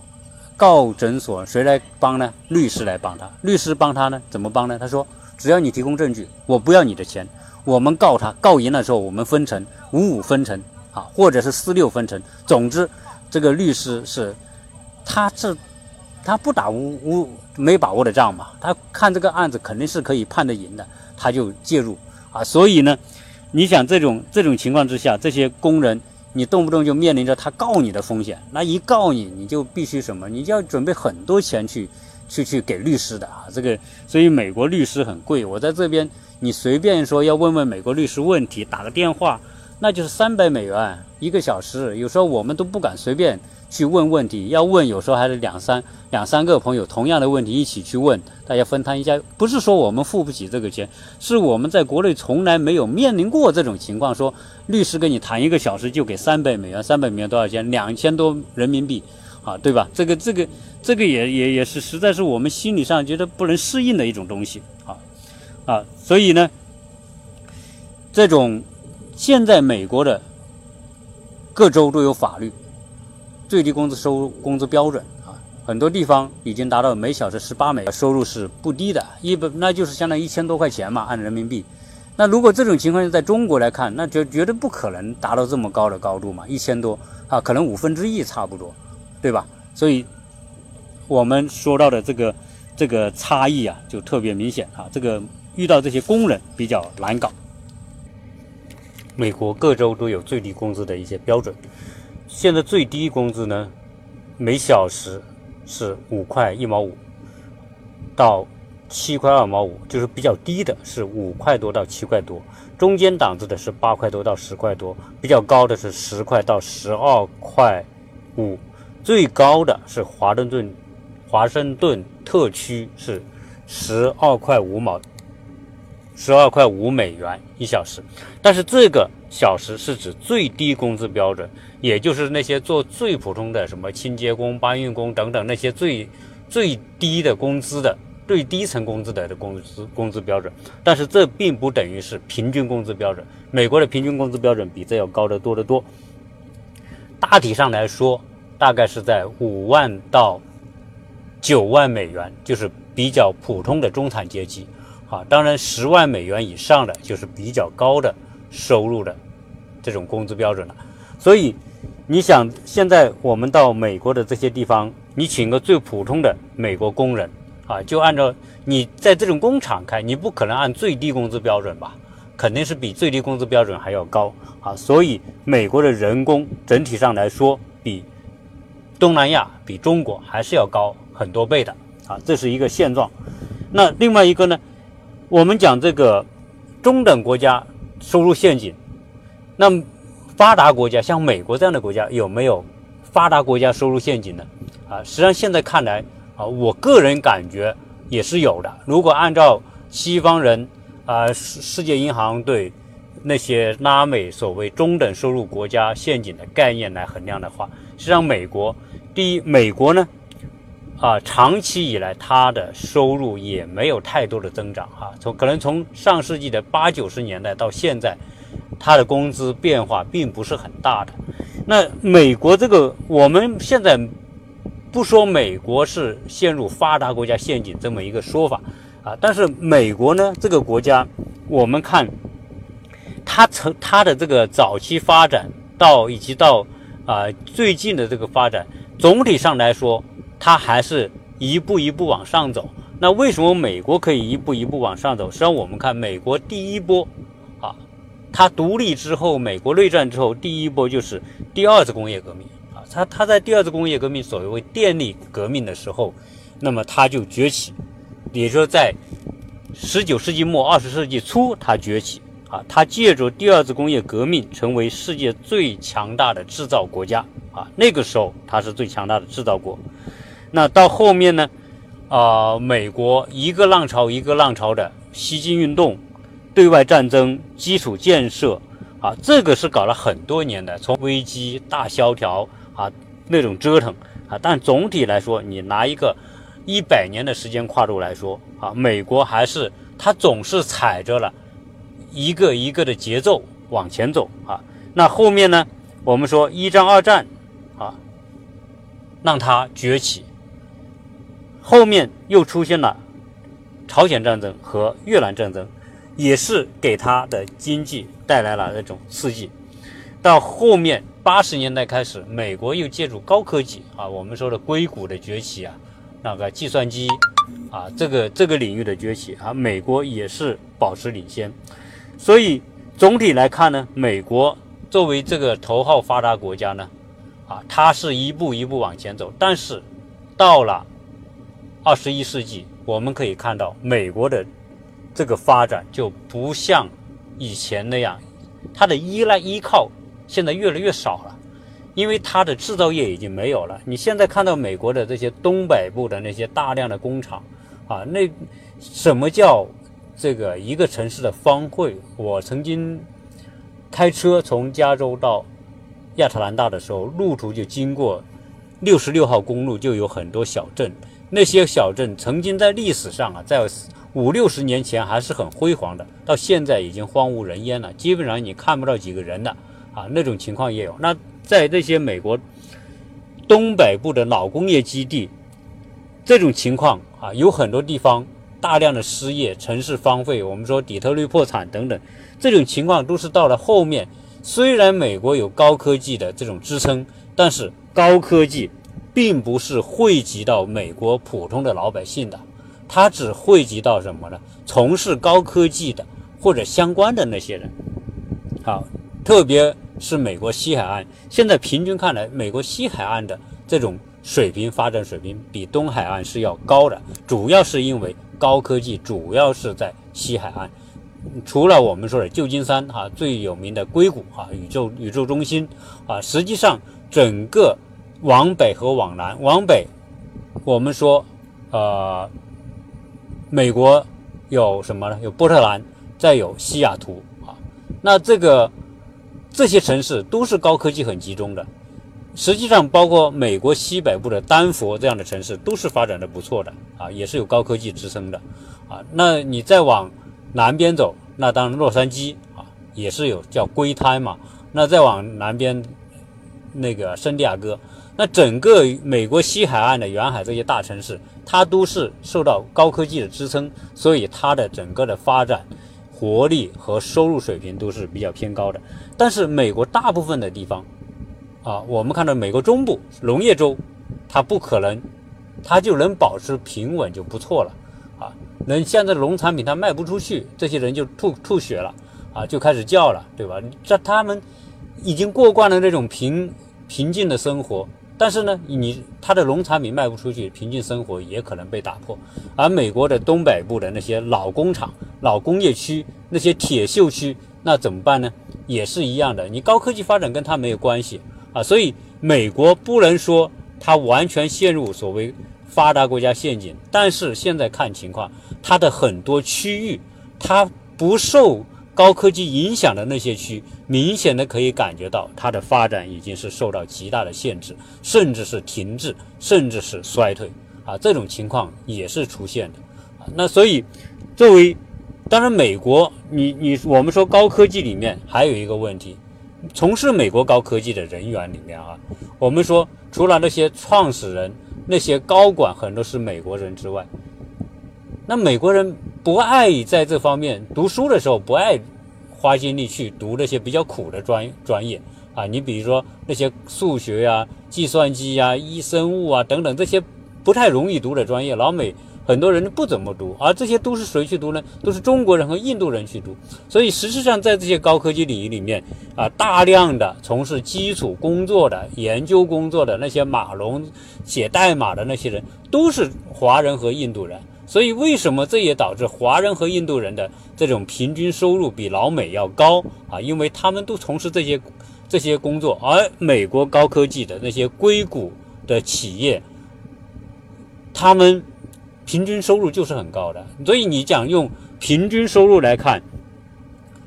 告诊所谁来帮呢？律师来帮他，律师帮他呢？怎么帮呢？他说只要你提供证据，我不要你的钱，我们告他，告赢了之后我们分成五五分成啊，或者是四六分成，总之这个律师是他这他不打无无没把握的仗嘛，他看这个案子肯定是可以判得赢的。他就介入啊，所以呢，你想这种这种情况之下，这些工人你动不动就面临着他告你的风险，那一告你，你就必须什么？你就要准备很多钱去去去给律师的啊。这个，所以美国律师很贵。我在这边，你随便说要问问美国律师问题，打个电话，那就是三百美元一个小时，有时候我们都不敢随便。去问问题，要问有时候还是两三两三个朋友同样的问题一起去问，大家分摊一下。不是说我们付不起这个钱，是我们在国内从来没有面临过这种情况。说律师跟你谈一个小时就给三百美元，三百美元多少钱？两千多人民币，啊，对吧？这个这个这个也也也是实在是我们心理上觉得不能适应的一种东西，啊啊，所以呢，这种现在美国的各州都有法律。最低工资收工资标准啊，很多地方已经达到每小时十八美，收入是不低的，一本那就是相当于一千多块钱嘛，按人民币。那如果这种情况在中国来看，那绝绝对不可能达到这么高的高度嘛，一千多啊，可能五分之一差不多，对吧？所以我们说到的这个这个差异啊，就特别明显啊，这个遇到这些工人比较难搞。美国各州都有最低工资的一些标准。现在最低工资呢，每小时是五块一毛五到七块二毛五，就是比较低的是五块多到七块多，中间档次的是八块多到十块多，比较高的是十块到十二块五，最高的是华盛顿华盛顿特区是十二块五毛，十二块五美元一小时，但是这个小时是指最低工资标准。也就是那些做最普通的什么清洁工、搬运工等等那些最最低的工资的、最低层工资的的工资工资标准，但是这并不等于是平均工资标准。美国的平均工资标准比这要高得多得多。大体上来说，大概是在五万到九万美元，就是比较普通的中产阶级。啊，当然十万美元以上的就是比较高的收入的这种工资标准了。所以。你想，现在我们到美国的这些地方，你请个最普通的美国工人啊，就按照你在这种工厂开，你不可能按最低工资标准吧？肯定是比最低工资标准还要高啊！所以美国的人工整体上来说，比东南亚、比中国还是要高很多倍的啊！这是一个现状。那另外一个呢，我们讲这个中等国家收入陷阱，那。发达国家像美国这样的国家有没有发达国家收入陷阱呢？啊，实际上现在看来啊，我个人感觉也是有的。如果按照西方人啊，世世界银行对那些拉美所谓中等收入国家陷阱的概念来衡量的话，实际上美国第一，美国呢啊，长期以来它的收入也没有太多的增长啊，从可能从上世纪的八九十年代到现在，它的工资变化并不是很大的。那美国这个我们现在不说美国是陷入发达国家陷阱这么一个说法啊，但是美国呢这个国家，我们看它从它的这个早期发展到以及到啊最近的这个发展。总体上来说，它还是一步一步往上走。那为什么美国可以一步一步往上走？实际上，我们看美国第一波，啊，它独立之后，美国内战之后，第一波就是第二次工业革命啊。它它在第二次工业革命，所谓电力革命的时候，那么它就崛起，也就是说，在十九世纪末二十世纪初，它崛起啊。它借助第二次工业革命，成为世界最强大的制造国家。啊，那个时候它是最强大的制造国。那到后面呢？啊，美国一个浪潮一个浪潮的西进运动、对外战争、基础建设啊，这个是搞了很多年的，从危机大萧条啊那种折腾啊。但总体来说，你拿一个一百年的时间跨度来说啊，美国还是它总是踩着了一个一个的节奏往前走啊。那后面呢？我们说一战、二战。啊让它崛起，后面又出现了朝鲜战争和越南战争，也是给它的经济带来了那种刺激。到后面八十年代开始，美国又借助高科技啊，我们说的硅谷的崛起啊，那个计算机啊，这个这个领域的崛起啊，美国也是保持领先。所以总体来看呢，美国作为这个头号发达国家呢。啊，它是一步一步往前走，但是到了二十一世纪，我们可以看到美国的这个发展就不像以前那样，它的依赖依靠现在越来越少了，因为它的制造业已经没有了。你现在看到美国的这些东北部的那些大量的工厂啊，那什么叫这个一个城市的方会？我曾经开车从加州到。亚特兰大的时候，路途就经过六十六号公路，就有很多小镇。那些小镇曾经在历史上啊，在五六十年前还是很辉煌的，到现在已经荒无人烟了，基本上你看不到几个人的啊，那种情况也有。那在这些美国东北部的老工业基地，这种情况啊，有很多地方大量的失业，城市荒废。我们说底特律破产等等，这种情况都是到了后面。虽然美国有高科技的这种支撑，但是高科技并不是惠及到美国普通的老百姓的，它只惠及到什么呢？从事高科技的或者相关的那些人。好，特别是美国西海岸，现在平均看来，美国西海岸的这种水平发展水平比东海岸是要高的，主要是因为高科技主要是在西海岸。除了我们说的旧金山哈最有名的硅谷哈宇宙宇宙中心啊，实际上整个往北和往南，往北我们说呃美国有什么呢？有波特兰，再有西雅图啊。那这个这些城市都是高科技很集中的。实际上，包括美国西北部的丹佛这样的城市，都是发展的不错的啊，也是有高科技支撑的啊。那你再往南边走，那当然洛杉矶啊，也是有叫硅滩嘛。那再往南边，那个圣地亚哥，那整个美国西海岸的沿海这些大城市，它都是受到高科技的支撑，所以它的整个的发展活力和收入水平都是比较偏高的。但是美国大部分的地方，啊，我们看到美国中部农业州，它不可能，它就能保持平稳就不错了。啊能现在农产品它卖不出去，这些人就吐吐血了啊，就开始叫了，对吧？这他们已经过惯了那种平平静的生活，但是呢，你他的农产品卖不出去，平静生活也可能被打破。而美国的东北部的那些老工厂、老工业区、那些铁锈区，那怎么办呢？也是一样的，你高科技发展跟它没有关系啊，所以美国不能说它完全陷入所谓。发达国家陷阱，但是现在看情况，它的很多区域，它不受高科技影响的那些区，明显的可以感觉到它的发展已经是受到极大的限制，甚至是停滞，甚至是衰退啊，这种情况也是出现的。那所以，作为当然美国，你你我们说高科技里面还有一个问题，从事美国高科技的人员里面啊，我们说除了那些创始人、那些高管很多是美国人之外，那美国人不爱在这方面读书的时候不爱花精力去读那些比较苦的专专业啊，你比如说那些数学呀、计算机呀、医生物啊等等这些不太容易读的专业，老美。很多人不怎么读，而这些都是谁去读呢？都是中国人和印度人去读。所以实际上，在这些高科技领域里面啊，大量的从事基础工作的、研究工作的那些码农、写代码的那些人，都是华人和印度人。所以为什么这也导致华人和印度人的这种平均收入比老美要高啊？因为他们都从事这些这些工作，而美国高科技的那些硅谷的企业，他们。平均收入就是很高的，所以你讲用平均收入来看，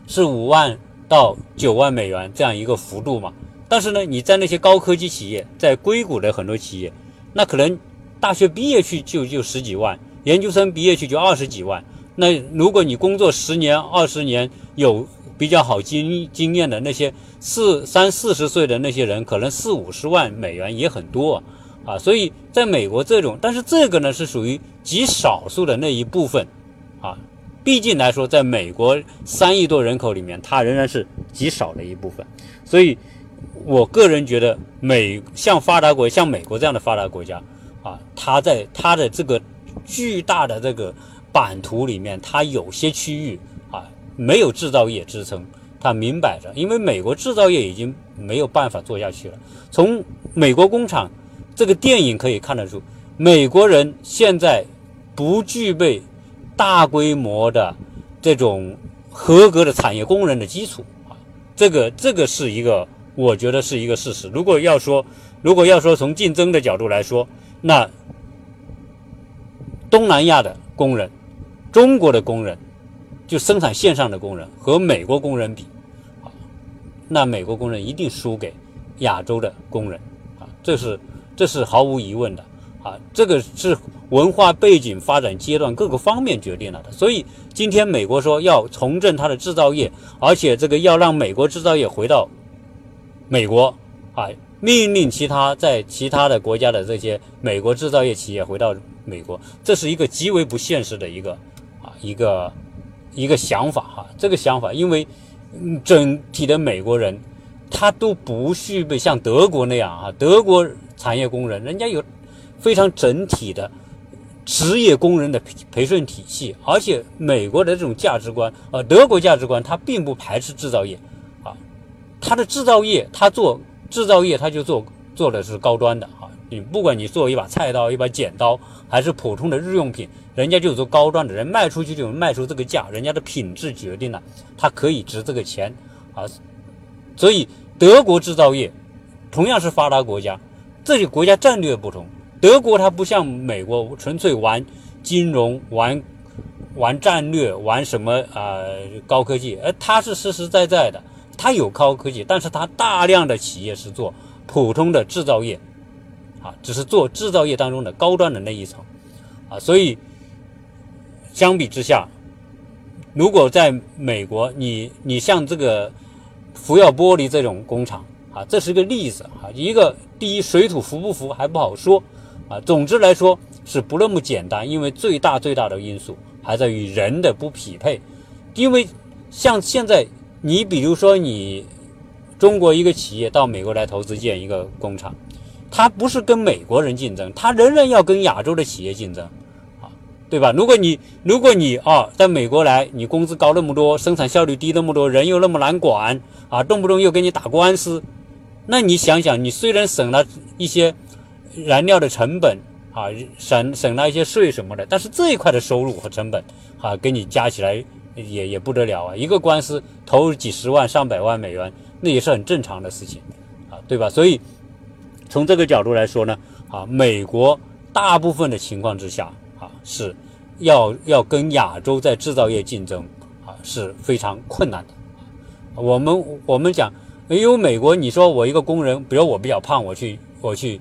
是五万到九万美元这样一个幅度嘛？但是呢，你在那些高科技企业，在硅谷的很多企业，那可能大学毕业去就就十几万，研究生毕业去就二十几万。那如果你工作十年、二十年，有比较好经经验的那些四三四十岁的那些人，可能四五十万美元也很多。啊，所以在美国这种，但是这个呢是属于极少数的那一部分，啊，毕竟来说，在美国三亿多人口里面，它仍然是极少的一部分。所以，我个人觉得，美像发达国像美国这样的发达国家，啊，它在它的这个巨大的这个版图里面，它有些区域啊没有制造业支撑，它明摆着，因为美国制造业已经没有办法做下去了，从美国工厂。这个电影可以看得出，美国人现在不具备大规模的这种合格的产业工人的基础啊，这个这个是一个，我觉得是一个事实。如果要说，如果要说从竞争的角度来说，那东南亚的工人、中国的工人，就生产线上的工人和美国工人比啊，那美国工人一定输给亚洲的工人啊，这是。这是毫无疑问的啊，这个是文化背景、发展阶段各个方面决定了的。所以今天美国说要重振它的制造业，而且这个要让美国制造业回到美国啊，命令其他在其他的国家的这些美国制造业企业回到美国，这是一个极为不现实的一个啊一个一个想法哈。这个想法，因为整体的美国人他都不具备像德国那样啊，德国。产业工人，人家有非常整体的职业工人的培培训体系，而且美国的这种价值观，呃，德国价值观，它并不排斥制造业，啊，它的制造业，它做制造业，它就做做的是高端的啊，你不管你做一把菜刀、一把剪刀，还是普通的日用品，人家就做高端的，人卖出去就卖出这个价，人家的品质决定了它可以值这个钱啊，所以德国制造业同样是发达国家。这些国家战略不同，德国它不像美国纯粹玩金融、玩玩战略、玩什么啊高科技，而它是实实在在的，它有高科技，但是它大量的企业是做普通的制造业，啊，只是做制造业当中的高端的那一层，啊，所以相比之下，如果在美国，你你像这个福耀玻璃这种工厂。啊，这是个例子啊，一个第一水土服不服还不好说，啊，总之来说是不那么简单，因为最大最大的因素还在于人的不匹配，因为像现在你比如说你中国一个企业到美国来投资建一个工厂，它不是跟美国人竞争，它仍然要跟亚洲的企业竞争，啊，对吧？如果你如果你啊在美国来，你工资高那么多，生产效率低那么多，人又那么难管，啊，动不动又跟你打官司。那你想想，你虽然省了一些燃料的成本啊，省省了一些税什么的，但是这一块的收入和成本啊，给你加起来也也不得了啊！一个官司投入几十万、上百万美元，那也是很正常的事情啊，对吧？所以从这个角度来说呢，啊，美国大部分的情况之下啊，是要要跟亚洲在制造业竞争啊，是非常困难的。我们我们讲。因为美国，你说我一个工人，比如我比较胖，我去我去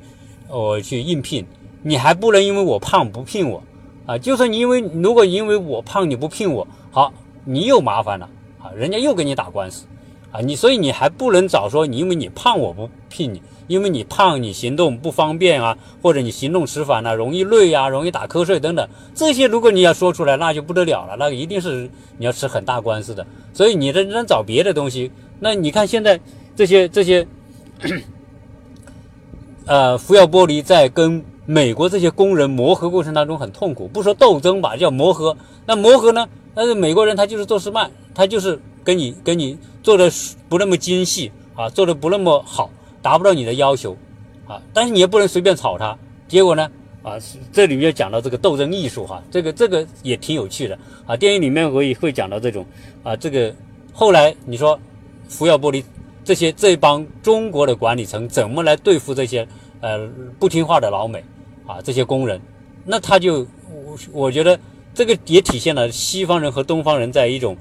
我去应聘，你还不能因为我胖不聘我啊！就算你因为如果因为我胖你不聘我，好，你又麻烦了啊！人家又跟你打官司啊！你所以你还不能早说你因为你胖我不聘你，因为你胖你行动不方便啊，或者你行动迟缓啊，容易累啊，容易打瞌睡等等，这些如果你要说出来，那就不得了了，那一定是你要吃很大官司的。所以你认真找别的东西，那你看现在这些这些，呃，福耀玻璃在跟。美国这些工人磨合过程当中很痛苦，不说斗争吧，叫磨合。那磨合呢？但是美国人他就是做事慢，他就是跟你跟你做的不那么精细啊，做的不那么好，达不到你的要求啊。但是你也不能随便炒他。结果呢？啊，这里面讲到这个斗争艺术哈，这个这个也挺有趣的啊。电影里面我也会讲到这种啊，这个后来你说福耀玻璃这些这帮中国的管理层怎么来对付这些？呃，不听话的老美，啊，这些工人，那他就，我我觉得这个也体现了西方人和东方人在一种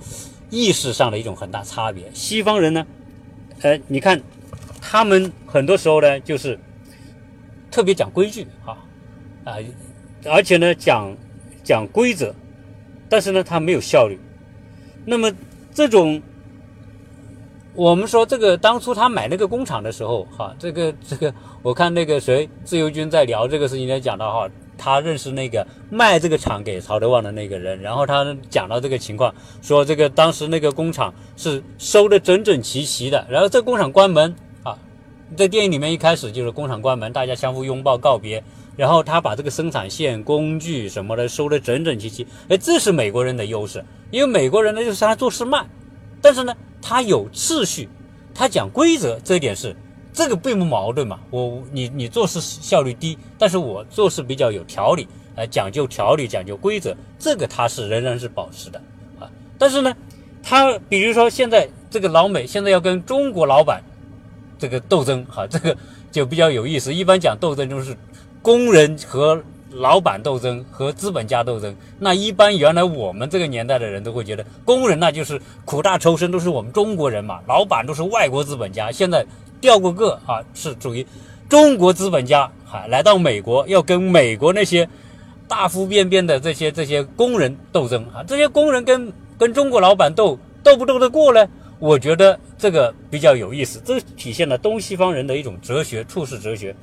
意识上的一种很大差别。西方人呢，呃，你看他们很多时候呢，就是特别讲规矩啊，啊，而且呢讲讲规则，但是呢他没有效率。那么这种。我们说这个当初他买那个工厂的时候，哈，这个这个，我看那个谁自由军在聊这个事情，在讲到哈，他认识那个卖这个厂给曹德旺的那个人，然后他讲到这个情况，说这个当时那个工厂是收的整整齐齐的，然后这工厂关门啊，在电影里面一开始就是工厂关门，大家相互拥抱告别，然后他把这个生产线、工具什么的收的整整齐齐，哎，这是美国人的优势，因为美国人呢就是他做事慢，但是呢。他有秩序，他讲规则，这一点是这个并不矛盾嘛。我你你做事效率低，但是我做事比较有条理，呃，讲究条理，讲究规则，这个他是仍然是保持的啊。但是呢，他比如说现在这个老美现在要跟中国老板这个斗争，哈，这个就比较有意思。一般讲斗争就是工人和。老板斗争和资本家斗争，那一般原来我们这个年代的人都会觉得，工人那就是苦大仇深，都是我们中国人嘛，老板都是外国资本家。现在调过个啊，是属于中国资本家，哈，来到美国要跟美国那些大腹便便的这些这些工人斗争啊，这些工人跟跟中国老板斗斗不斗得过呢？我觉得这个比较有意思，这体现了东西方人的一种哲学处世哲学。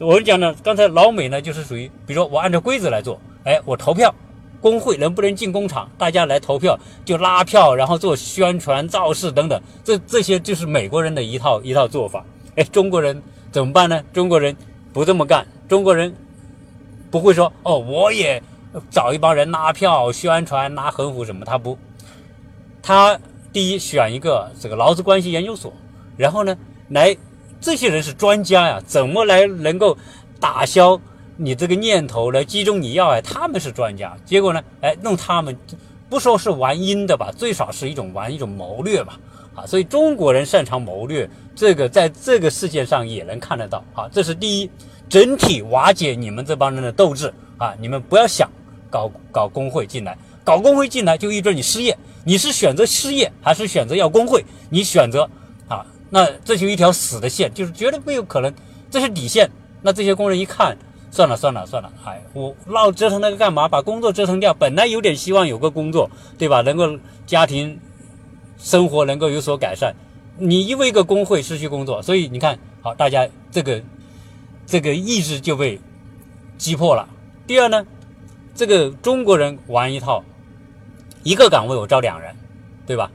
我们讲呢，刚才老美呢就是属于，比如说我按照规则来做，哎，我投票，工会能不能进工厂，大家来投票，就拉票，然后做宣传造势等等，这这些就是美国人的一套一套做法。哎，中国人怎么办呢？中国人不这么干，中国人不会说哦，我也找一帮人拉票、宣传、拉横幅什么，他不，他第一选一个这个劳资关系研究所，然后呢来。这些人是专家呀，怎么来能够打消你这个念头，来击中你要害？他们是专家，结果呢，哎，弄他们不说是玩阴的吧，最少是一种玩一种谋略吧，啊，所以中国人擅长谋略，这个在这个世界上也能看得到啊。这是第一，整体瓦解你们这帮人的斗志啊，你们不要想搞搞工会进来，搞工会进来就意味着你失业，你是选择失业还是选择要工会？你选择。那这就一条死的线，就是绝对没有可能，这是底线。那这些工人一看，算了算了算了，哎，我闹折腾那个干嘛？把工作折腾掉，本来有点希望有个工作，对吧？能够家庭生活能够有所改善，你因为一个工会失去工作，所以你看好，大家这个这个意志就被击破了。第二呢，这个中国人玩一套，一个岗位我招两人，对吧？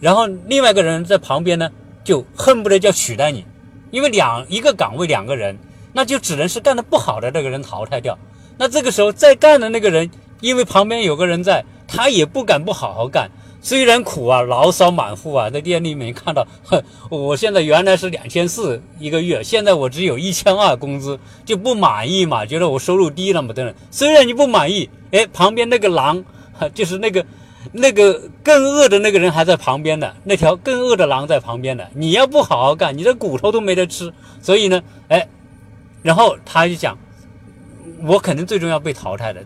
然后另外一个人在旁边呢。就恨不得就要取代你，因为两一个岗位两个人，那就只能是干的不好的那个人淘汰掉。那这个时候再干的那个人，因为旁边有个人在，他也不敢不好好干。虽然苦啊，牢骚满腹啊，在店里面看到，哼，我现在原来是两千四一个月，现在我只有一千二工资，就不满意嘛，觉得我收入低了嘛，等等。虽然你不满意，哎，旁边那个狼，就是那个。那个更饿的那个人还在旁边的，那条更饿的狼在旁边的。你要不好好干，你的骨头都没得吃。所以呢，哎，然后他就讲，我肯定最终要被淘汰的，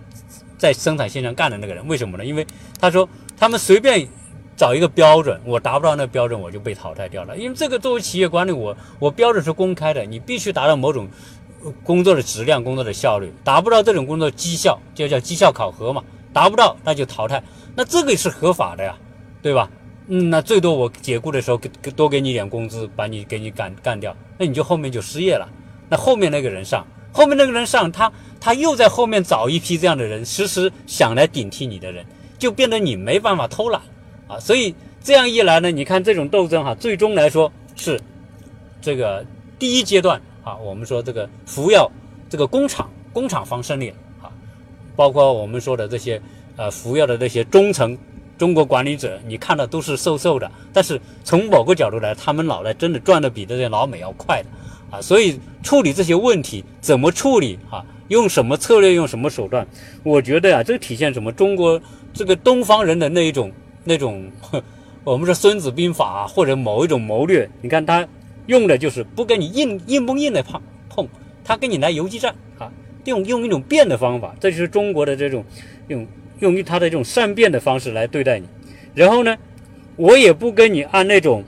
在生产线上干的那个人，为什么呢？因为他说他们随便找一个标准，我达不到那标准，我就被淘汰掉了。因为这个作为企业管理，我我标准是公开的，你必须达到某种工作的质量、工作的效率，达不到这种工作绩效，就叫绩效考核嘛。达不到，那就淘汰。那这个是合法的呀，对吧？嗯，那最多我解雇的时候给多给你点工资，把你给你干干掉，那你就后面就失业了。那后面那个人上，后面那个人上，他他又在后面找一批这样的人，时时想来顶替你的人，就变得你没办法偷懒啊。所以这样一来呢，你看这种斗争哈，最终来说是这个第一阶段啊，我们说这个服药这个工厂工厂方胜利了啊。包括我们说的这些，呃，服药的这些中层中国管理者，你看到都是瘦瘦的，但是从某个角度来，他们脑袋真的转的比这些老美要快的，啊，所以处理这些问题怎么处理啊？用什么策略，用什么手段？我觉得啊，这体现什么？中国这个东方人的那一种那种，我们说《孙子兵法》啊，或者某一种谋略，你看他用的就是不跟你硬硬碰硬的碰碰，他跟你来游击战啊。用用一种变的方法，这就是中国的这种用用于他的这种善变的方式来对待你。然后呢，我也不跟你按那种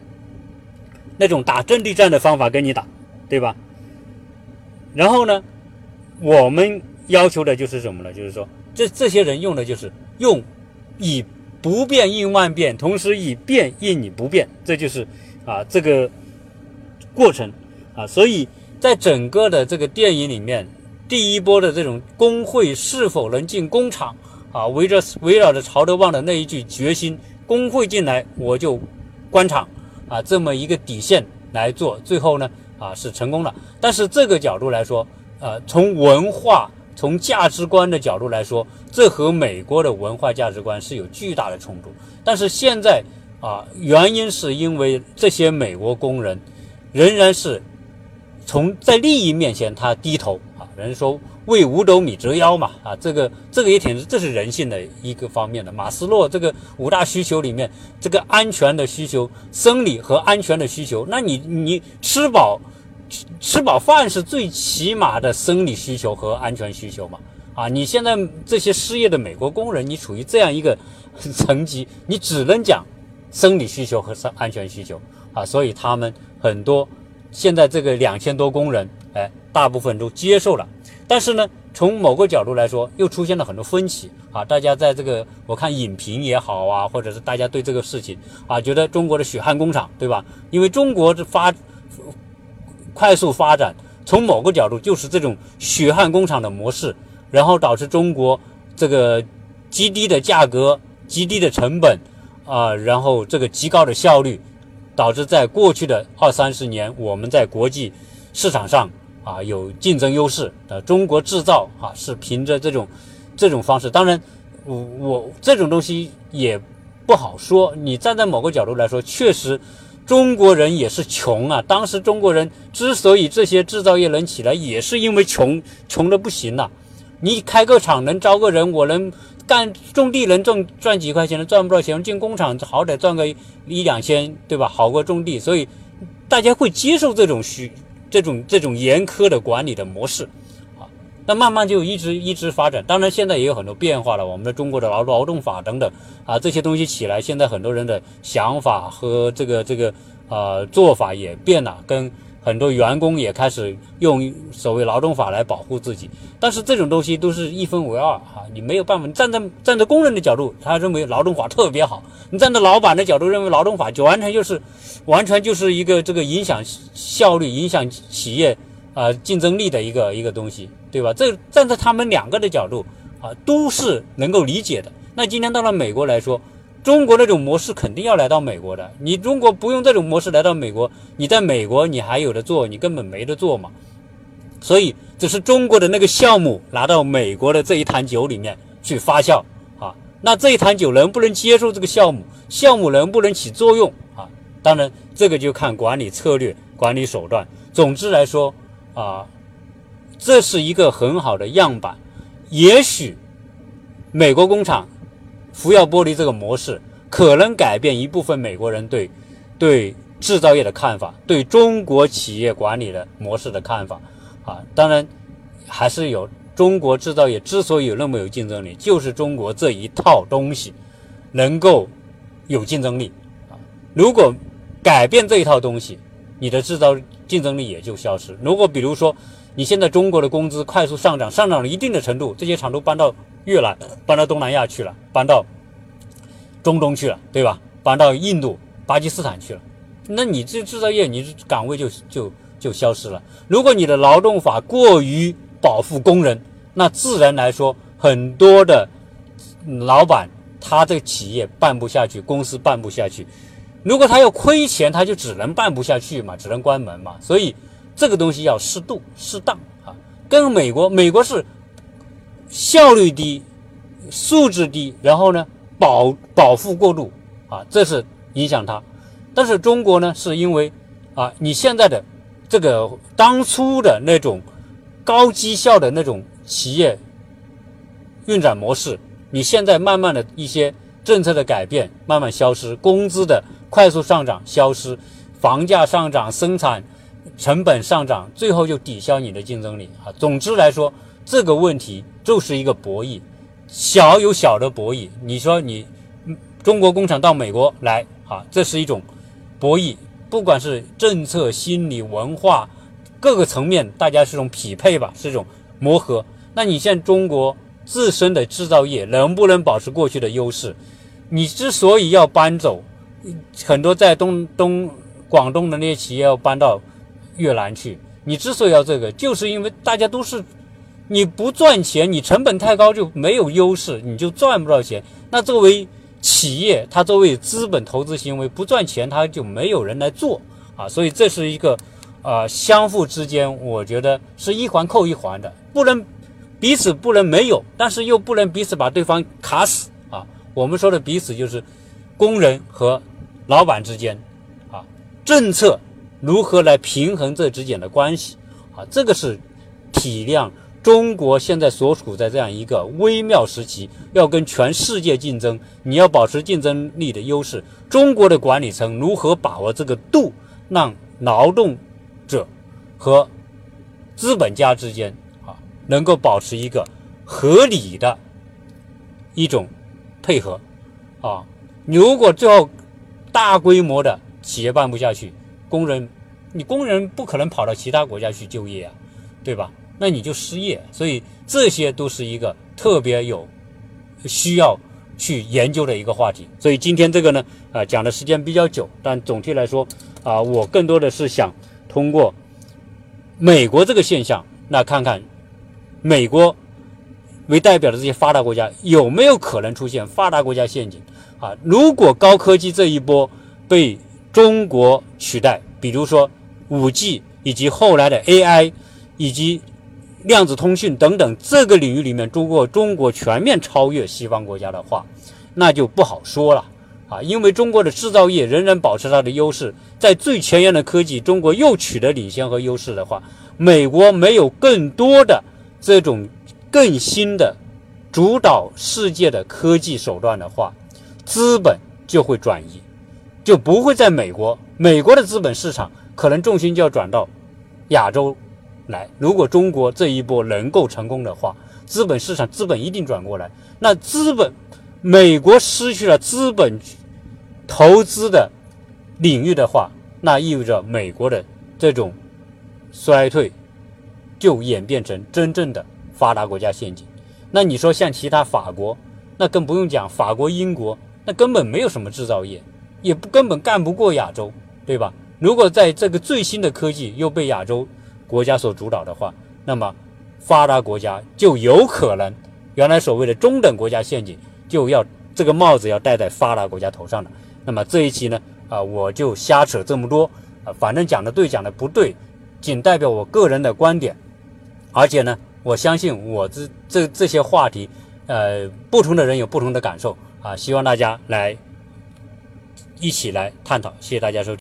那种打阵地战的方法跟你打，对吧？然后呢，我们要求的就是什么呢？就是说，这这些人用的就是用以不变应万变，同时以变应你不变，这就是啊这个过程啊。所以在整个的这个电影里面。第一波的这种工会是否能进工厂啊？围着围绕着曹德旺的那一句决心，工会进来我就关厂啊，这么一个底线来做，最后呢啊是成功了。但是这个角度来说，呃，从文化、从价值观的角度来说，这和美国的文化价值观是有巨大的冲突。但是现在啊，原因是因为这些美国工人仍然是从在利益面前他低头啊。人说为五斗米折腰嘛，啊，这个这个也挺，这是人性的一个方面的。马斯洛这个五大需求里面，这个安全的需求、生理和安全的需求，那你你吃饱吃饱饭是最起码的生理需求和安全需求嘛？啊，你现在这些失业的美国工人，你处于这样一个 层级，你只能讲生理需求和生安全需求啊，所以他们很多现在这个两千多工人。哎，大部分都接受了，但是呢，从某个角度来说，又出现了很多分歧啊。大家在这个我看影评也好啊，或者是大家对这个事情啊，觉得中国的血汗工厂，对吧？因为中国的发快速发展，从某个角度就是这种血汗工厂的模式，然后导致中国这个极低的价格、极低的成本啊，然后这个极高的效率，导致在过去的二三十年，我们在国际市场上。啊，有竞争优势的中国制造啊，是凭着这种这种方式。当然，我我这种东西也不好说。你站在某个角度来说，确实中国人也是穷啊。当时中国人之所以这些制造业能起来，也是因为穷，穷的不行了。你开个厂能招个人，我能干种地能赚赚几块钱，赚不到钱。进工厂好歹赚个一两千，对吧？好过种地，所以大家会接受这种需。这种这种严苛的管理的模式，啊，那慢慢就一直一直发展。当然，现在也有很多变化了。我们的中国的劳劳动法等等，啊，这些东西起来，现在很多人的想法和这个这个呃做法也变了，跟。很多员工也开始用所谓劳动法来保护自己，但是这种东西都是一分为二啊，你没有办法。站在站在工人的角度，他认为劳动法特别好；你站在老板的角度，认为劳动法就完全就是完全就是一个这个影响效率、影响企业啊竞争力的一个一个东西，对吧？这站在他们两个的角度啊，都是能够理解的。那今天到了美国来说。中国那种模式肯定要来到美国的。你中国不用这种模式来到美国，你在美国你还有的做，你根本没得做嘛。所以只是中国的那个项目拿到美国的这一坛酒里面去发酵啊。那这一坛酒能不能接受这个项目？项目能不能起作用啊？当然，这个就看管理策略、管理手段。总之来说啊，这是一个很好的样板。也许美国工厂。福耀玻璃这个模式可能改变一部分美国人对对制造业的看法，对中国企业管理的模式的看法啊。当然，还是有中国制造业之所以有那么有竞争力，就是中国这一套东西能够有竞争力啊。如果改变这一套东西，你的制造竞争力也就消失。如果比如说你现在中国的工资快速上涨，上涨了一定的程度，这些厂都搬到越南、搬到东南亚去了，搬到中东去了，对吧？搬到印度、巴基斯坦去了，那你这制造业，你岗位就就就消失了。如果你的劳动法过于保护工人，那自然来说，很多的老板他这个企业办不下去，公司办不下去。如果他要亏钱，他就只能办不下去嘛，只能关门嘛。所以这个东西要适度、适当啊。跟美国，美国是效率低、素质低，然后呢保保护过度啊，这是影响它。但是中国呢，是因为啊，你现在的这个当初的那种高绩效的那种企业运转模式，你现在慢慢的一些政策的改变慢慢消失，工资的。快速上涨，消失，房价上涨，生产成本上涨，最后就抵消你的竞争力啊。总之来说，这个问题就是一个博弈，小有小的博弈。你说你中国工厂到美国来啊，这是一种博弈，不管是政策、心理、文化各个层面，大家是一种匹配吧，是一种磨合。那你现在中国自身的制造业能不能保持过去的优势？你之所以要搬走。很多在东东广东的那些企业要搬到越南去，你之所以要这个，就是因为大家都是你不赚钱，你成本太高就没有优势，你就赚不到钱。那作为企业，它作为资本投资行为不赚钱，它就没有人来做啊。所以这是一个啊相互之间，我觉得是一环扣一环的，不能彼此不能没有，但是又不能彼此把对方卡死啊。我们说的彼此就是工人和。老板之间，啊，政策如何来平衡这之间的关系？啊，这个是体谅中国现在所处在这样一个微妙时期，要跟全世界竞争，你要保持竞争力的优势。中国的管理层如何把握这个度，让劳动者和资本家之间啊，能够保持一个合理的一种配合？啊，如果最后。大规模的企业办不下去，工人，你工人不可能跑到其他国家去就业啊，对吧？那你就失业，所以这些都是一个特别有需要去研究的一个话题。所以今天这个呢，啊，讲的时间比较久，但总体来说，啊，我更多的是想通过美国这个现象，那看看美国为代表的这些发达国家有没有可能出现发达国家陷阱。啊，如果高科技这一波被中国取代，比如说五 G 以及后来的 AI 以及量子通讯等等这个领域里面，如果中国全面超越西方国家的话，那就不好说了啊！因为中国的制造业仍然保持它的优势，在最前沿的科技，中国又取得领先和优势的话，美国没有更多的这种更新的主导世界的科技手段的话，资本就会转移，就不会在美国。美国的资本市场可能重心就要转到亚洲来。如果中国这一波能够成功的话，资本市场资本一定转过来。那资本，美国失去了资本投资的领域的话，那意味着美国的这种衰退就演变成真正的发达国家陷阱。那你说像其他法国，那更不用讲，法国、英国。那根本没有什么制造业，也不根本干不过亚洲，对吧？如果在这个最新的科技又被亚洲国家所主导的话，那么发达国家就有可能原来所谓的中等国家陷阱就要这个帽子要戴在发达国家头上了。那么这一期呢，啊，我就瞎扯这么多，啊，反正讲的对讲的不对，仅代表我个人的观点，而且呢，我相信我这这这些话题，呃，不同的人有不同的感受。啊，希望大家来一起来探讨，谢谢大家收听。